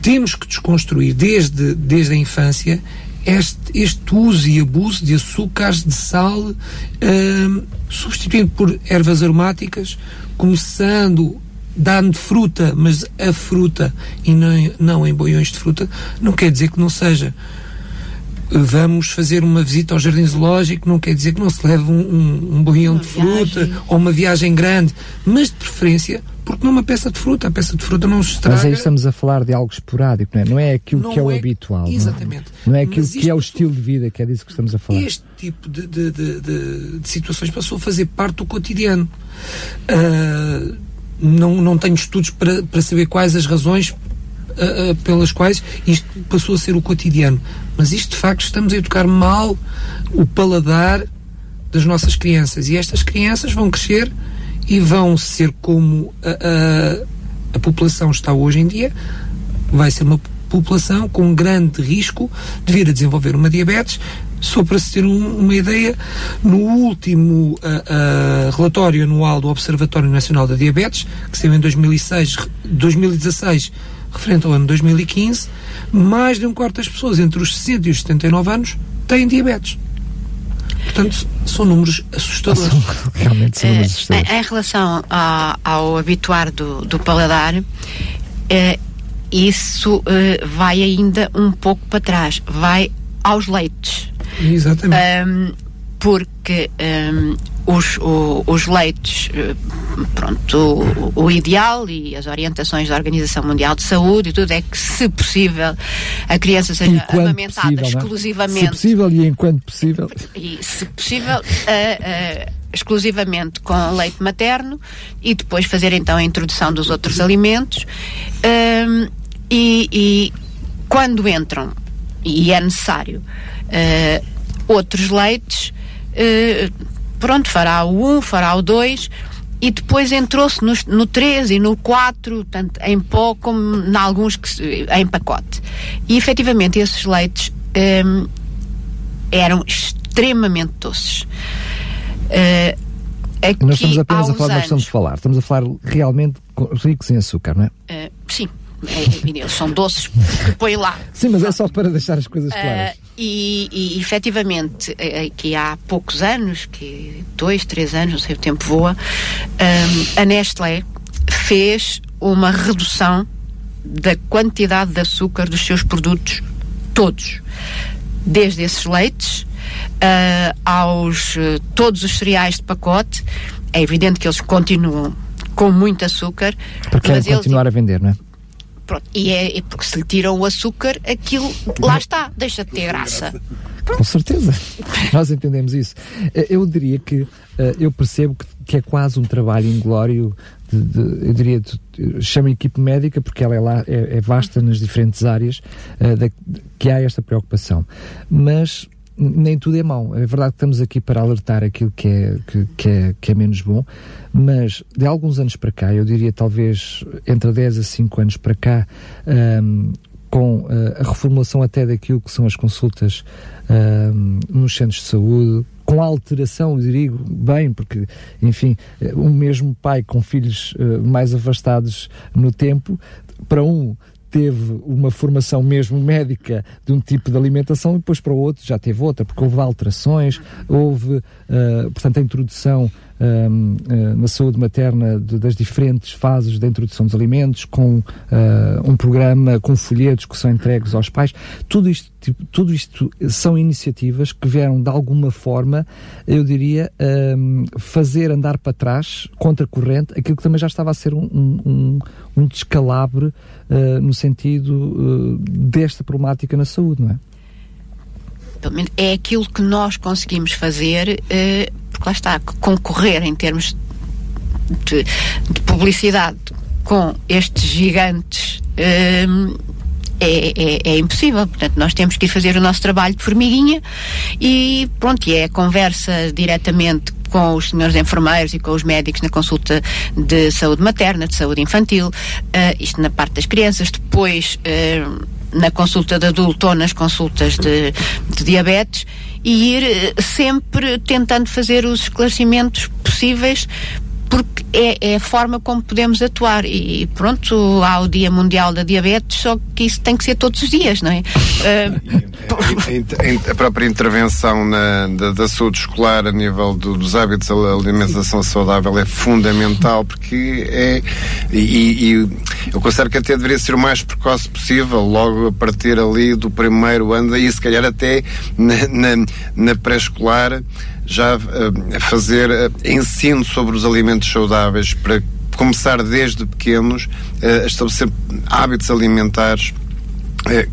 temos que desconstruir desde, desde a infância este, este uso e abuso de açúcares, de sal, hum, substituindo por ervas aromáticas, começando dá-me fruta, mas a fruta e não, não em boiões de fruta, não quer dizer que não seja. Vamos fazer uma visita ao jardim zoológico, não quer dizer que não se leve um, um, um boião uma de fruta viagem. ou uma viagem grande, mas de preferência porque não é uma peça de fruta, a peça de fruta não se estraga. Mas aí estamos a falar de algo esporádico, não é? Não é aquilo não que é o é, habitual. Exatamente. Não é, não é aquilo que é o estilo de vida, que é disso que estamos a falar. Este tipo de, de, de, de, de situações passou a fazer parte do cotidiano. Uh, não, não tenho estudos para, para saber quais as razões uh, uh, pelas quais isto passou a ser o cotidiano. Mas isto, de facto, estamos a educar mal o paladar das nossas crianças. E estas crianças vão crescer e vão ser como a, a, a população está hoje em dia. Vai ser uma população com grande risco de vir a desenvolver uma diabetes, só para se ter um, uma ideia, no último uh, uh, relatório anual do Observatório Nacional da Diabetes, que saiu em 2006, 2016, referente ao ano 2015, mais de um quarto das pessoas entre os 60 e os 79 anos têm diabetes. Portanto, são números assustadores. Realmente são números eh, assustadores. Em, em relação ao, ao habituar do, do paladar, eh, isso eh, vai ainda um pouco para trás. Vai aos leites. Exatamente. Um, porque um, os, o, os leites, eh, pronto, o, o, ideal e as orientações da Organização Mundial de Saúde e tudo é que, se possível, a criança seja enquanto amamentada possível, é? exclusivamente. Se possível e enquanto possível. E, se possível, uh, uh, exclusivamente com leite materno e depois fazer então a introdução dos outros alimentos. Um, e, e quando entram, e é necessário, uh, outros leites, uh, pronto, fará o 1, fará o 2, e depois entrou-se no, no 3 e no 4, tanto em pó como em alguns que, em pacote. E efetivamente esses leites um, eram extremamente doces. Uh, Nós estamos apenas a falar da questão de falar, estamos a falar realmente ricos em açúcar, não é? Uh, sim, eles são doces que põe lá. Sim, mas é só para deixar as coisas claras. Uh, e, e efetivamente, aqui há poucos anos, que dois, três anos, não sei, o tempo voa, um, a Nestlé fez uma redução da quantidade de açúcar dos seus produtos todos. Desde esses leites uh, aos uh, todos os cereais de pacote. É evidente que eles continuam com muito açúcar. Porque querem continuar eles, a vender, não é? Pronto, e é, é porque se lhe tiram o açúcar, aquilo lá está, deixa de ter graça. Com certeza, nós entendemos isso. Eh, eu diria que eh, eu percebo que, que é quase um trabalho inglório de, de, eu diria, chama equipe médica porque ela é, lá, é, é vasta nas diferentes áreas uh, da, que há esta preocupação. Mas nem tudo é mau. É verdade que estamos aqui para alertar aquilo que é, que, que, é, que é menos bom, mas de alguns anos para cá, eu diria talvez entre 10 a 5 anos para cá, um, com uh, a reformulação até daquilo que são as consultas um, nos centros de saúde, com alteração, digo bem, porque, enfim, o mesmo pai com filhos uh, mais afastados no tempo, para um teve uma formação mesmo médica de um tipo de alimentação e depois para o outro já teve outra, porque houve alterações, houve, uh, portanto, a introdução na saúde materna de, das diferentes fases da introdução dos alimentos, com uh, um programa com folhetos que são entregues aos pais. Tudo isto, tipo, tudo isto são iniciativas que vieram de alguma forma, eu diria, fazer andar para trás, contra a corrente, aquilo que também já estava a ser um, um, um descalabre uh, no sentido desta problemática na saúde, não é? é aquilo que nós conseguimos fazer porque lá está, concorrer em termos de, de publicidade com estes gigantes hum, é, é, é, impossível. Portanto, nós temos que ir fazer o nosso trabalho de formiguinha e pronto, e é conversa diretamente com os senhores enfermeiros e com os médicos na consulta de saúde materna, de saúde infantil, uh, isto na parte das crianças, depois uh, na consulta de adulto ou nas consultas de, de diabetes e ir eh, sempre tentando fazer os esclarecimentos possíveis porque é, é, a forma como podemos atuar. E pronto, há o Dia Mundial da Diabetes, só que isso tem que ser todos os dias, não é? Uh... a própria intervenção na, da, da, saúde escolar a nível do, dos hábitos da alimentação saudável é fundamental, porque é. E, e, eu considero que até deveria ser o mais precoce possível, logo a partir ali do primeiro ano, e se calhar até na, na, na pré-escolar já uh, fazer uh, ensino sobre os alimentos saudáveis para começar desde pequenos uh, a estabelecer hábitos alimentares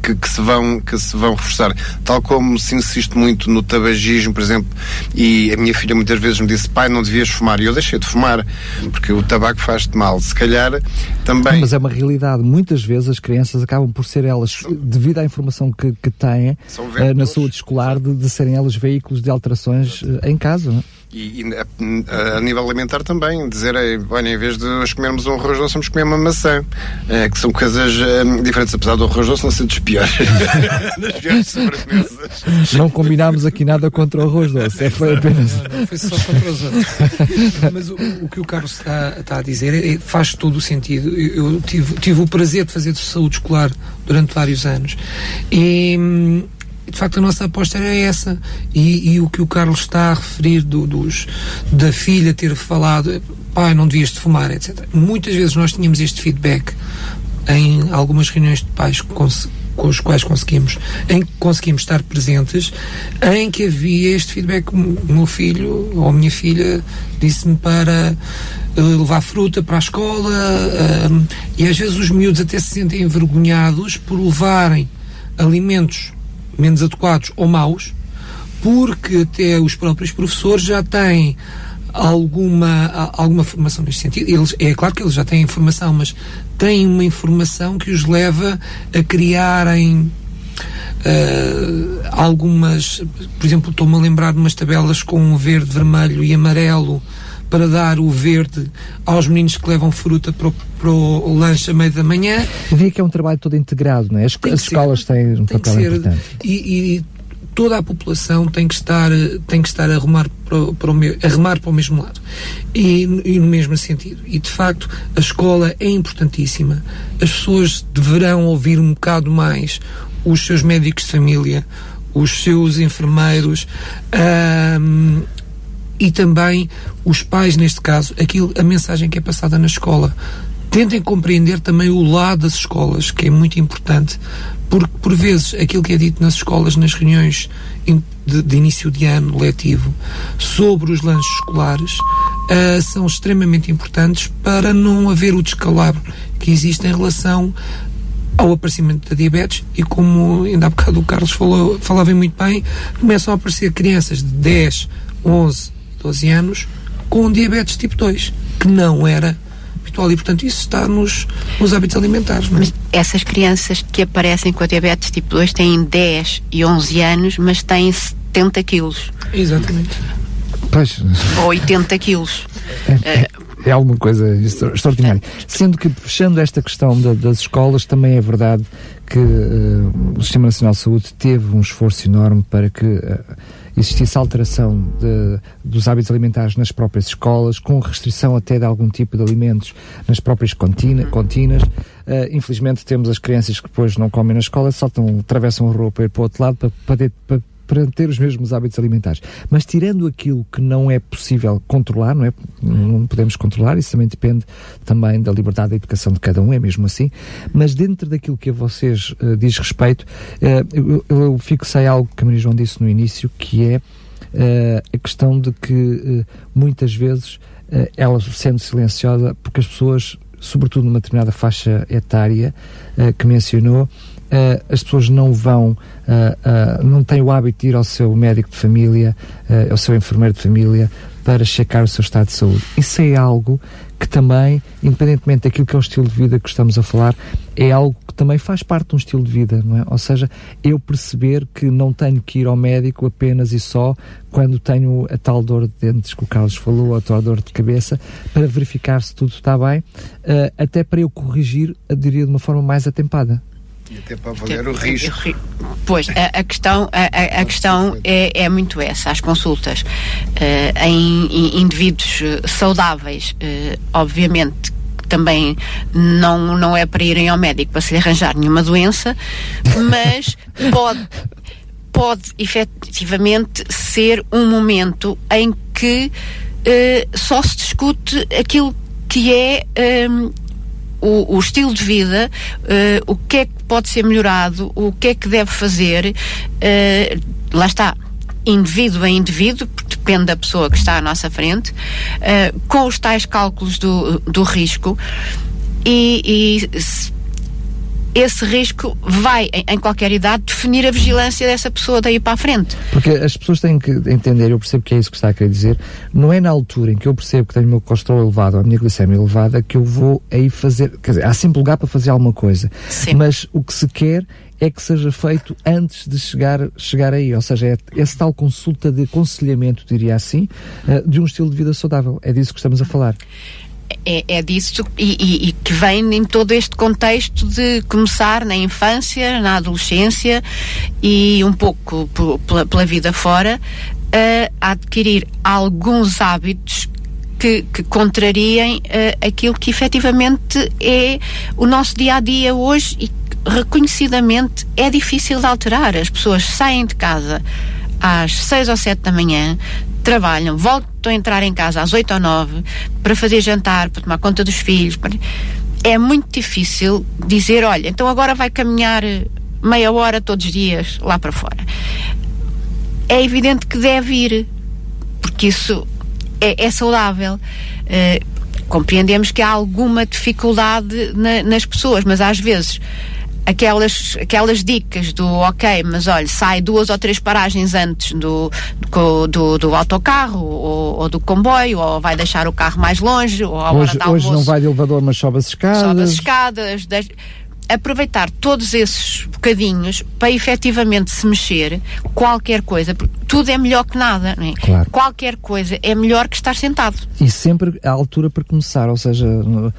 que, que, se vão, que se vão reforçar. Tal como se insiste muito no tabagismo, por exemplo, e a minha filha muitas vezes me disse, pai, não devias fumar, e eu deixei de fumar, porque o tabaco faz-te mal. Se calhar também... Mas é uma realidade. Muitas vezes as crianças acabam por ser elas, devido à informação que, que têm uh, na saúde escolar, de, de, serem elas veículos de alterações uh, em casa. Não? E, e a, a, nível alimentar também, dizer, olha, em vez de nós comermos um arroz doce, vamos comer uma maçã. É, que são coisas um, diferentes, apesar do arroz doce não ser dos piores. das piores sobremesas. Não combinámos aqui nada contra o arroz doce, é, foi apenas. Não, não, foi só contra os outros. Mas o, o, que o Carlos está, está a dizer é, faz todo o sentido. Eu, eu tive, tive o prazer de fazer de saúde escolar durante vários anos. E de facto a nossa aposta era essa. E, e o que o Carlos está a referir do, dos, da filha ter falado pai não devias de fumar etc muitas vezes nós tínhamos este feedback em algumas reuniões de pais com, com os quais conseguimos em que conseguimos estar presentes em que havia este feedback. O meu filho ou a minha filha disse-me para eh, levar fruta para a escola um, e às vezes os miúdos até se sentem envergonhados por levarem alimentos menos adequados ou maus, porque até os próprios professores já têm alguma, alguma formação neste sentido. Eles, é claro que eles já têm informação, mas têm uma informação que os leva a criarem uh, algumas. Por exemplo, estou-me a lembrar de umas tabelas com verde, vermelho e amarelo para dar o verde aos meninos que levam fruta para o, para o lanche a meio da manhã. Vê que é um trabalho todo integrado, não é? As, as escolas têm um papel ser, importante. E, e, toda a população tem que estar, tem que estar a, remar para, para o, a remar para o mesmo lado e, e no mesmo sentido. E de facto a escola é importantíssima. As pessoas deverão ouvir um bocado mais os seus médicos de família, os seus enfermeiros, e também os pais, neste caso, aquilo, a mensagem que é passada na escola. Tentem compreender também o lado das escolas, que é muito importante, porque por vezes aquilo que é dito nas escolas, nas reuniões de, de início de ano letivo, sobre os lanches escolares, uh, são extremamente importantes para não haver o descalabro que existe em relação ao aparecimento da diabetes e como ainda há bocado o Carlos falou, falava muito bem, começam a aparecer crianças de 10, 11, 12 anos com diabetes tipo 2, que não era habitual e, portanto, isso está nos, nos hábitos alimentares. Não é? Mas essas crianças que aparecem com a diabetes tipo 2 têm 10 e 11 anos, mas têm 70 quilos. Exatamente. Pois. Ou 80 quilos. É, é, é alguma coisa extraordinária. Sendo que, fechando esta questão da, das escolas, também é verdade que uh, o Sistema Nacional de Saúde teve um esforço enorme para que uh, existisse alteração de, dos hábitos alimentares nas próprias escolas, com restrição até de algum tipo de alimentos nas próprias contina, continas. Uh, infelizmente temos as crianças que depois não comem na escola, saltam, atravessam a rua para ir para o outro lado para, para, para para ter os mesmos hábitos alimentares. Mas tirando aquilo que não é possível controlar, não é? Não podemos controlar, isso também depende também da liberdade da educação de cada um, é mesmo assim. Mas dentro daquilo que a vocês uh, diz respeito, uh, eu, eu fixei algo que a Maria João disse no início, que é uh, a questão de que muitas vezes ela sendo silenciosa, porque as pessoas sobretudo numa determinada faixa etária uh, que mencionou, uh, as pessoas não vão, uh, não têm o hábito de ir ao seu médico de família, ao seu enfermeiro de família, para checar o seu estado de saúde. Isso é algo que também, independentemente daquilo que é o estilo de vida que estamos a falar, é algo que também faz parte de um estilo de vida, não é? Ou seja, eu perceber que não tenho que ir ao médico apenas e só quando tenho a tal dor de dentes que o Carlos falou, a tal dor de cabeça, para verificar se tudo está bem, uh, até para eu corrigir, eu diria, de uma forma mais atempada. E até para avaliar o risco. Pois, a, a questão, a, a, questão é, é, muito essa, as consultas. Uh, em, em, indivíduos eh, saudáveis, uh, obviamente também não, não é para irem ao médico para se arranjar nenhuma doença, mas pode, pode efetivamente ser um momento em que uh, só se discute aquilo que é um, o, o, estilo de vida, uh, o que é que pode ser melhorado, o que é que deve fazer, uh, lá está, indivíduo a indivíduo, depende da pessoa que está à nossa frente, uh, com os tais cálculos do, do risco. E, e esse risco vai, em, em, qualquer idade, definir a vigilância dessa pessoa daí para a frente. Porque as pessoas têm que entender, eu percebo que é isso que está a querer dizer, não é na altura em que eu percebo que tenho o meu colesterol elevado ou a minha glicemia elevada que eu vou aí fazer, quer dizer, há sempre lugar para fazer alguma coisa. Sim. Mas o que se quer é que seja feito antes de chegar, chegar aí, ou seja, é essa tal consulta de aconselhamento, diria assim, eh, de um estilo de vida saudável. É disso que estamos a falar é, é disso e, e, e, que vem em todo este contexto de começar na infância, na adolescência e um pouco pela, pela vida fora a adquirir alguns hábitos que, que contrariem uh, aquilo que efetivamente é o nosso dia a dia hoje e reconhecidamente é difícil de alterar. As pessoas saem de casa às seis ou sete da manhã, trabalham, voltam a entrar em casa às 8 ou 9 para fazer jantar, para tomar conta dos filhos. Para... É muito difícil dizer, olha, então agora vai caminhar meia hora todos os dias lá para fora. É evidente que deve ir, porque isso é, é saudável. Uh, compreendemos que há alguma dificuldade na, nas pessoas, mas às vezes aquelas, aquelas dicas do ok, mas olha, sai duas ou três paragens antes do, do, do, do autocarro ou, ou, do comboio, ou vai deixar o carro mais longe, ou a hoje, hora Hoje não vai de elevador, mas sobe as escadas. Sobe as escadas. Aproveitar todos esses bocadinhos para efetivamente se mexer qualquer coisa, porque tudo é melhor que nada, não é? Claro. Qualquer coisa é melhor que estar sentado. E sempre a altura para começar, ou seja,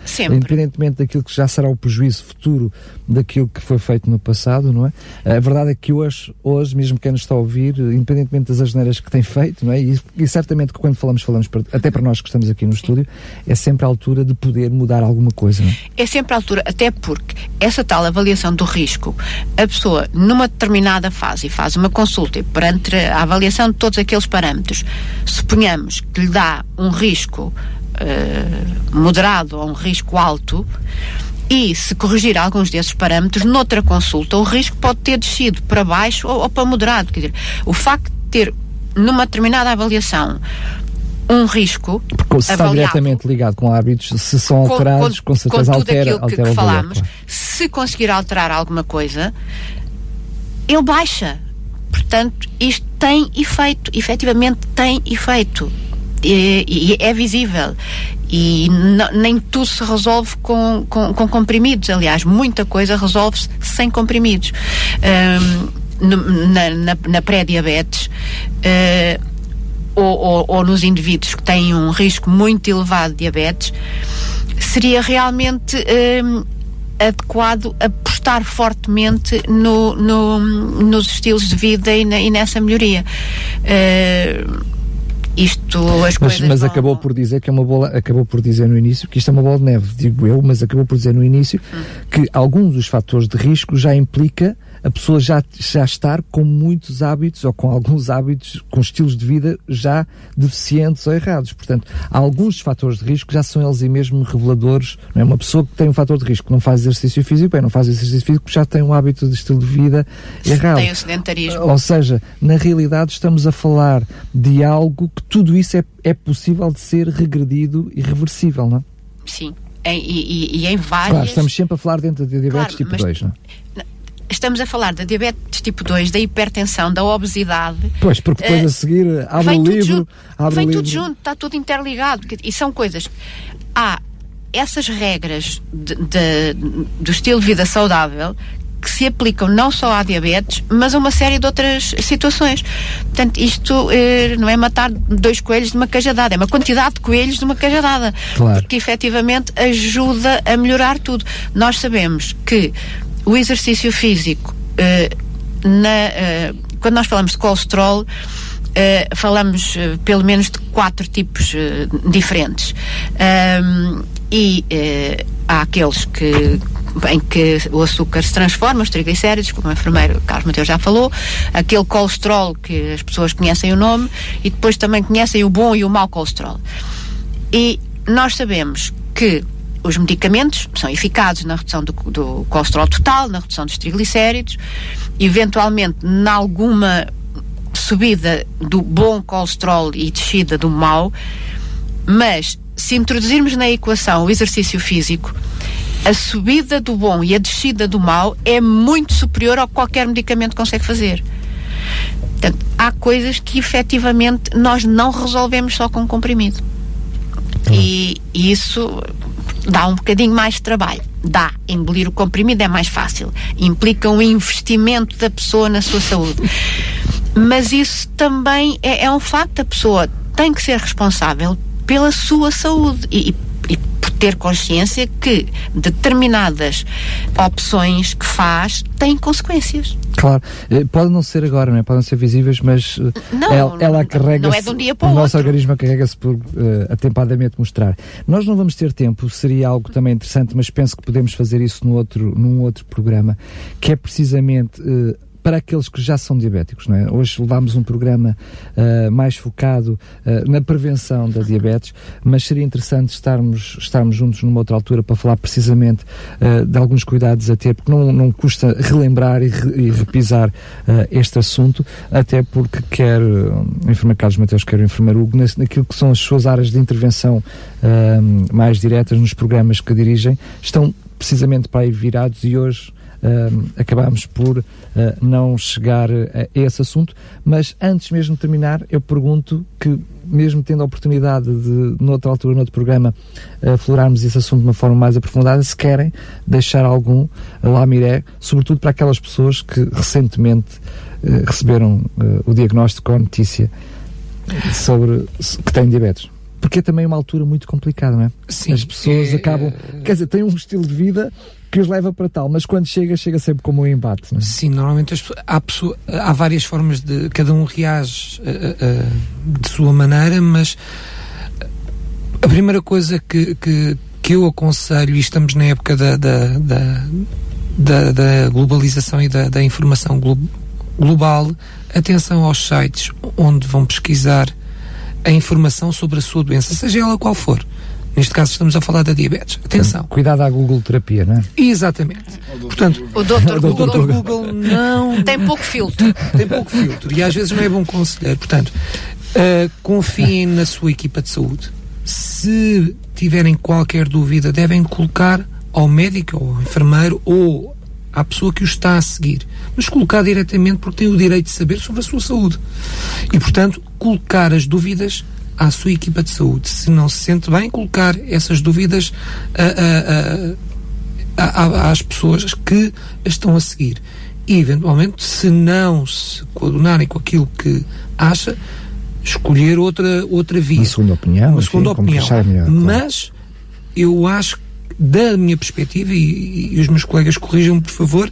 sempre. independentemente daquilo que já será o prejuízo futuro daquilo que foi feito no passado, não é? A verdade é que hoje, hoje mesmo quem nos está a ouvir, independentemente das asneiras que tem feito, não é? E, e certamente que quando falamos, falamos para, até para nós que estamos aqui no Sim. estúdio, é sempre a altura de poder mudar alguma coisa, não é? É sempre a altura, até porque essa tal avaliação do risco, a pessoa numa determinada fase faz uma consulta e perante a avaliação de todos aqueles parâmetros, suponhamos que lhe dá um risco uh, moderado ou um risco alto, e se corrigir alguns desses parâmetros, noutra consulta, o risco pode ter descido para baixo ou, ou para moderado. Quer dizer, o facto de ter, numa determinada avaliação, um risco. Porque se está diretamente ligado com hábitos, se são alterados, com, com, com certeza com altera, aquilo que, que falámos. Se conseguir alterar alguma coisa, ele baixa. Portanto, isto tem efeito, efetivamente tem efeito. E, e é visível. E nem tudo se resolve com, com, com comprimidos. Aliás, muita coisa resolve-se sem comprimidos. Um, na, na, na pré-diabetes, uh, ou, ou, ou nos indivíduos que têm um risco muito elevado de diabetes, seria realmente hum, adequado apostar fortemente no, no, nos estilos de vida e, na, e nessa melhoria. Uh, isto as mas, coisas mas acabou por dizer que é uma bola acabou por dizer no início que isto é uma bola de neve digo eu mas acabou por dizer no início hum. que alguns dos fatores de risco já implica a pessoa já, já estar com muitos hábitos ou com alguns hábitos, com estilos de vida já deficientes ou errados. Portanto, há alguns fatores de risco já são eles mesmo reveladores. Não é? Uma pessoa que tem um fator de risco que não faz exercício físico, bem, não faz exercício físico, já tem um hábito de estilo de vida errado. Tem o sedentarismo. Ou seja, na realidade estamos a falar de algo que tudo isso é, é possível de ser regredido e reversível, não é? Sim. Em, e, e, em várias. Claro, estamos sempre a falar dentro de diabetes claro, tipo 2, não é? Estamos a falar da diabetes tipo 2, da hipertensão, da obesidade. Pois, porque depois uh, a seguir abre o livro. Junto, abre vem o tudo livro. junto, está tudo interligado. E são coisas. Há essas regras de, de, do estilo de vida saudável que se aplicam não só à diabetes, mas a uma série de outras situações. Portanto, isto eh, não é matar dois coelhos de uma cajadada, é uma quantidade de coelhos de uma cajadada. Claro. Que efetivamente ajuda a melhorar tudo. Nós sabemos que o exercício físico, uh, na, uh, quando nós falamos de colesterol, Uh, falamos uh, pelo menos de quatro tipos uh, diferentes. Um, e há aqueles que, em que o açúcar se transforma, os triglicéridos, como o enfermeiro Carlos Mateus já falou, aquele colesterol que as pessoas conhecem o nome, e depois também conhecem o bom e o mau colesterol. E nós sabemos que os medicamentos são eficazes na redução do, do colesterol total, na redução dos triglicéridos, eventualmente, em alguma subida do bom colesterol e descida do mau, mas se introduzirmos na equação o exercício físico, a subida do bom e a descida do mau é muito superior ao que qualquer medicamento consegue fazer. Portanto, há coisas que efetivamente nós não resolvemos só com comprimido. E, e isso dá um bocadinho mais de trabalho. Dá. Engolir o comprimido é mais fácil. Implica um investimento da pessoa na sua saúde. Mas isso também é, é um facto. A pessoa tem que ser responsável pela sua saúde. E, e por ter consciência que determinadas opções que faz têm consequências. Claro, eh, pode não ser agora, não é? podem ser visíveis, mas eh, não, ela, ela carrega não é de um dia para o, o nosso organismo carrega-se por uh, atempadamente mostrar. Nós não vamos ter tempo, seria algo também interessante, mas penso que podemos fazer isso no outro, num outro programa, que é precisamente uh, para aqueles que já são diabéticos. Não é? Hoje levámos um programa uh, mais focado uh, na prevenção da diabetes, mas seria interessante estarmos, estarmos juntos numa outra altura para falar precisamente uh, de alguns cuidados a ter, porque não, não custa relembrar e, re, e repisar este assunto, até porque quer o enfermeiro Carlos Mateus, quer o enfermeiro Hugo, naquilo que são as suas áreas de intervenção mais diretas nos programas que dirigem, estão precisamente para aí virados e hoje acabámos por uh, não chegar a esse assunto, mas antes mesmo de terminar, eu pergunto que, mesmo tendo a oportunidade de, noutra altura, noutro programa, aflorarmos esse assunto de uma forma mais aprofundada, se querem deixar algum lamiré, sobretudo para aquelas pessoas que recentemente uh, receberam o diagnóstico ou a notícia sobre que têm diabetes. Porque é também uma altura muito complicada, não é? Sim, As pessoas é, acabam, quer dizer, têm um estilo de vida que os leva para tal, mas quando chega, chega sempre como um embate. É? Sim, normalmente as, há, pessoa, há várias formas de. Cada um reage uh, uh, de sua maneira, mas a primeira coisa que, que, que eu aconselho, e estamos na época da, da, da, da, da globalização e da, da informação glo global, atenção aos sites onde vão pesquisar a informação sobre a sua doença, seja ela qual for. Neste caso estamos a falar da diabetes. Atenção. Cuidado à Google terapia, não é? Exatamente. Portanto, o doutor Google, Google não tem pouco filtro. Tem pouco filtro e às vezes não é bom conselheiro. Portanto, Uh, confiem na sua equipa de saúde. Se tiverem qualquer dúvida, devem colocar ao médico, ou ao enfermeiro, ou à pessoa que o está a seguir. Mas colocar diretamente porque tem o direito de saber sobre a sua saúde. E, portanto, colocar as dúvidas à sua equipa de saúde. Se não se sente bem, colocar essas dúvidas a, a, a, às pessoas que estão a seguir. E, eventualmente, se não se coadunarem com aquilo que acha, escolher outra, outra via. Uma segunda opinião. Uma segunda enfim, opinião. Melhor, Mas eu acho, da minha perspectiva, e, e os meus colegas corrijam-me, por favor,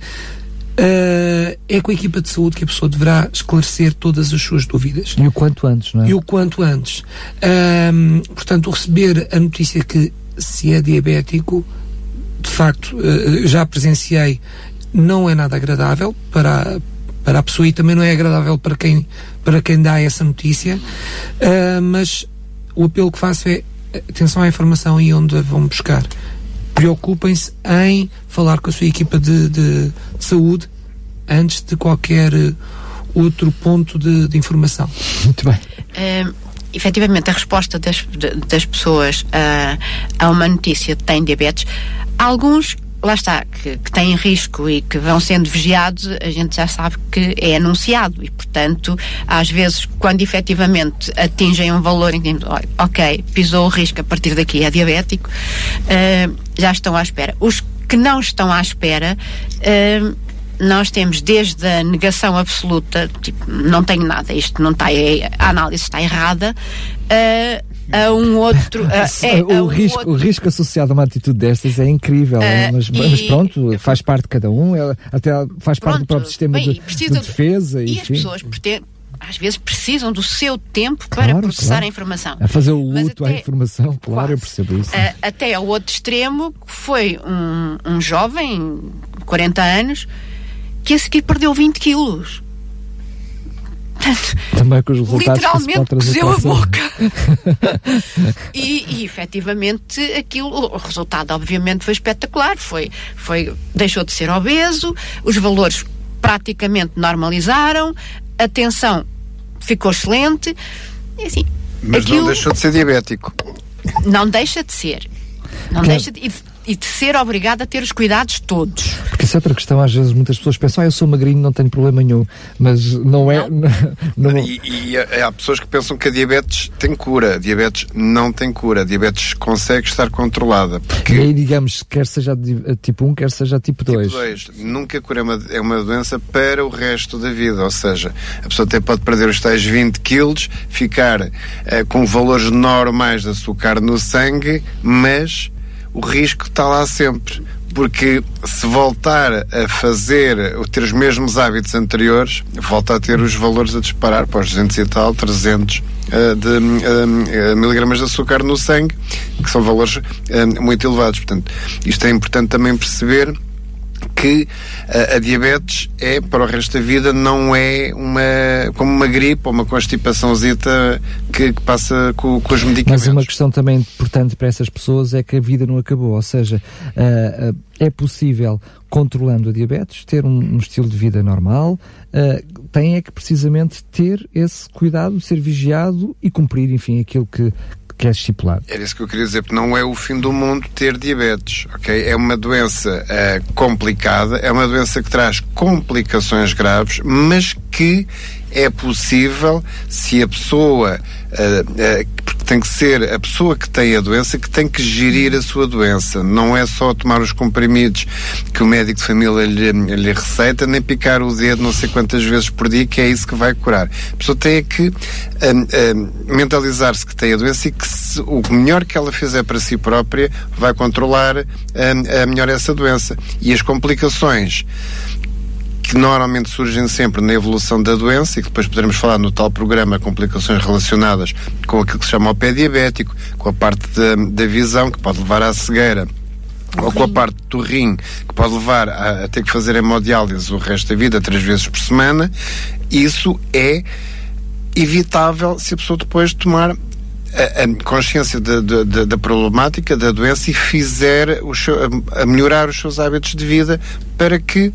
Uh, é com a equipa de saúde que a pessoa deverá esclarecer todas as suas dúvidas. E o quanto antes, não é? E o quanto antes. Uh, portanto, receber a notícia que se é diabético, de facto, uh, já presenciei, não é nada agradável para, para a pessoa e também não é agradável para quem, para quem dá essa notícia, mas o apelo que faço é atenção à informação e onde a vão buscar preocupem-se em falar com a sua equipa de, de, de saúde antes de qualquer eh, outro ponto de, de informação. Muito bem. Uh, efetivamente, a resposta das, das pessoas a, a uma notícia de tem diabetes, alguns lá está, que, que têm risco e que vão sendo vigiados, a gente já sabe que é anunciado e, portanto, às vezes, quando efetivamente atingem um valor em que, ok, pisou o risco, a partir daqui é diabético, uh, já estão à espera. Os que não estão à espera, uh, nós temos desde a negação absoluta, tipo, não tenho nada, isto não está, é, a análise está errada, uh, a um outro. A, é, o, um risco, outro... o risco associado a uma atitude destas é incrível, uh, mas, e... mas, pronto, faz parte de cada um, até faz pronto, parte do próprio sistema bem, de, de, defesa. E, e as pessoas às vezes precisam do seu tempo para claro, processar claro. a informação. A fazer o luto à informação, claro, quase, eu percebo isso. Uh, até ao outro extremo, foi um, um jovem, 40 anos, que a seguir perdeu 20 quilos. Também com os resultados literalmente cozeu a boca. e, e efetivamente aquilo, o resultado obviamente foi espetacular. Foi, foi, deixou de ser obeso, os valores praticamente normalizaram, a tensão ficou excelente. E, assim, Mas aquilo, não deixou de ser diabético. Não deixa de ser. Não deixa de, e de ser obrigado a ter os cuidados todos. Porque isso é outra questão, às vezes muitas pessoas pensam, ah, eu sou magrinho, não tenho problema nenhum, mas não é. Não. não... E, e, há pessoas que pensam que a diabetes tem cura, a diabetes não tem cura, a diabetes consegue estar controlada. Porque... E aí, digamos, quer seja tipo 1, quer seja tipo 2. Tipo 2. Nunca cura é uma, é uma doença para o resto da vida, ou seja, a pessoa até pode perder os tais 20 quilos, ficar uh, com valores normais de açúcar no sangue, mas o risco está lá sempre. Porque se voltar a fazer, a ter os mesmos hábitos anteriores, volta a ter os valores a disparar para os 200 e tal, 300 uh, de uh, miligramas de açúcar no sangue, que são valores uh, muito elevados. Portanto, isto é importante também perceber que a, a, diabetes é, para o resto da vida, não é uma, como uma gripe ou uma constipaçãozita que, que passa com, com os medicamentos. Mas uma questão também importante para essas pessoas é que a vida não acabou, ou seja, uh, uh, é possível, controlando a diabetes, ter um, um estilo de vida normal, uh, tem é que precisamente ter esse cuidado, ser vigiado e cumprir, enfim, aquilo que, que é estipulado. Era isso que eu queria dizer, porque não é o fim do mundo ter diabetes, ok? É uma doença uh, complicada, é uma doença que traz complicações graves, mas que é possível se a pessoa uh, uh, tem que ser a pessoa que tem a doença que tem que gerir a sua doença. Não é só tomar os comprimidos que o médico de família lhe, lhe receita, nem picar o dedo não sei quantas vezes por dia, que é isso que vai curar. A pessoa tem que mentalizar-se que tem a doença e que se, o melhor que ela fizer para si própria vai controlar a melhor essa doença. E as complicações que normalmente surgem sempre na evolução da doença e que depois poderemos falar no tal programa complicações relacionadas com aquilo que se chama o pé diabético, com a parte da, da visão que pode levar à cegueira ou com a parte do rim que pode levar a, a ter que fazer hemodiálise o resto da vida, três vezes por semana, isso é evitável se a pessoa depois tomar a, a consciência da, da, da, problemática da doença e fizer o seu, a, a melhorar os seus hábitos de vida para que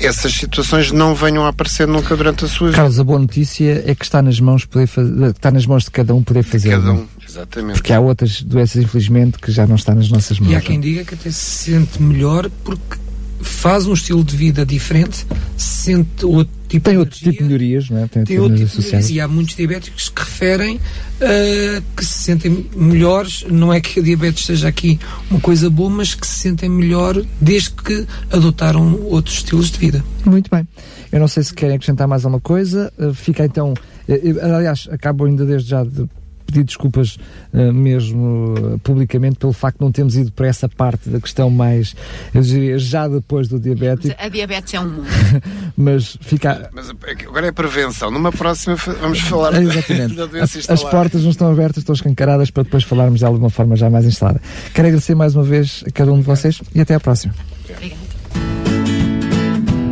essas situações não venham a aparecer nunca durante a sua vida. Carlos, a boa notícia é que está nas mãos, poder fazer, está nas mãos de cada um poder fazer. Cada um, exatamente. Porque há outras doenças, infelizmente, que já não estão nas nossas mãos. E há quem diga que até se sente melhor porque faz um estilo de vida diferente, sente outro tipo tem outro tipo de melhorias, não é? Tem, tem outro tipo de melhorias e há muitos diabéticos que referem uh, que se sentem melhores, não é que a diabetes seja aqui uma coisa boa, mas que se sentem melhor desde que adotaram outros estilos de vida. Muito bem. Eu não sei se querem acrescentar mais alguma coisa. Uh, fica então. Uh, aliás, acabo ainda desde já de pedir desculpas uh, mesmo uh, publicamente pelo facto de não termos ido para essa parte da questão mais, eu diria, já depois do diabetes. A diabetes é um mundo. mas fica. Mas agora é prevenção. Numa próxima vamos falar Exatamente. da doença As, as portas não estão abertas, estão escancaradas para depois falarmos dela de uma forma já mais instalada. Quero agradecer mais uma vez a cada um de vocês e até à próxima. Obrigado.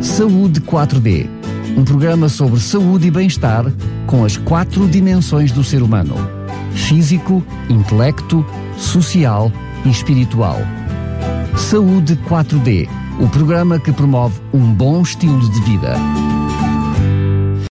Saúde 4D um programa sobre saúde e bem-estar com as quatro dimensões do ser humano físico, intelecto, social e espiritual. Saúde 4D, o programa que promove um bom estilo de vida.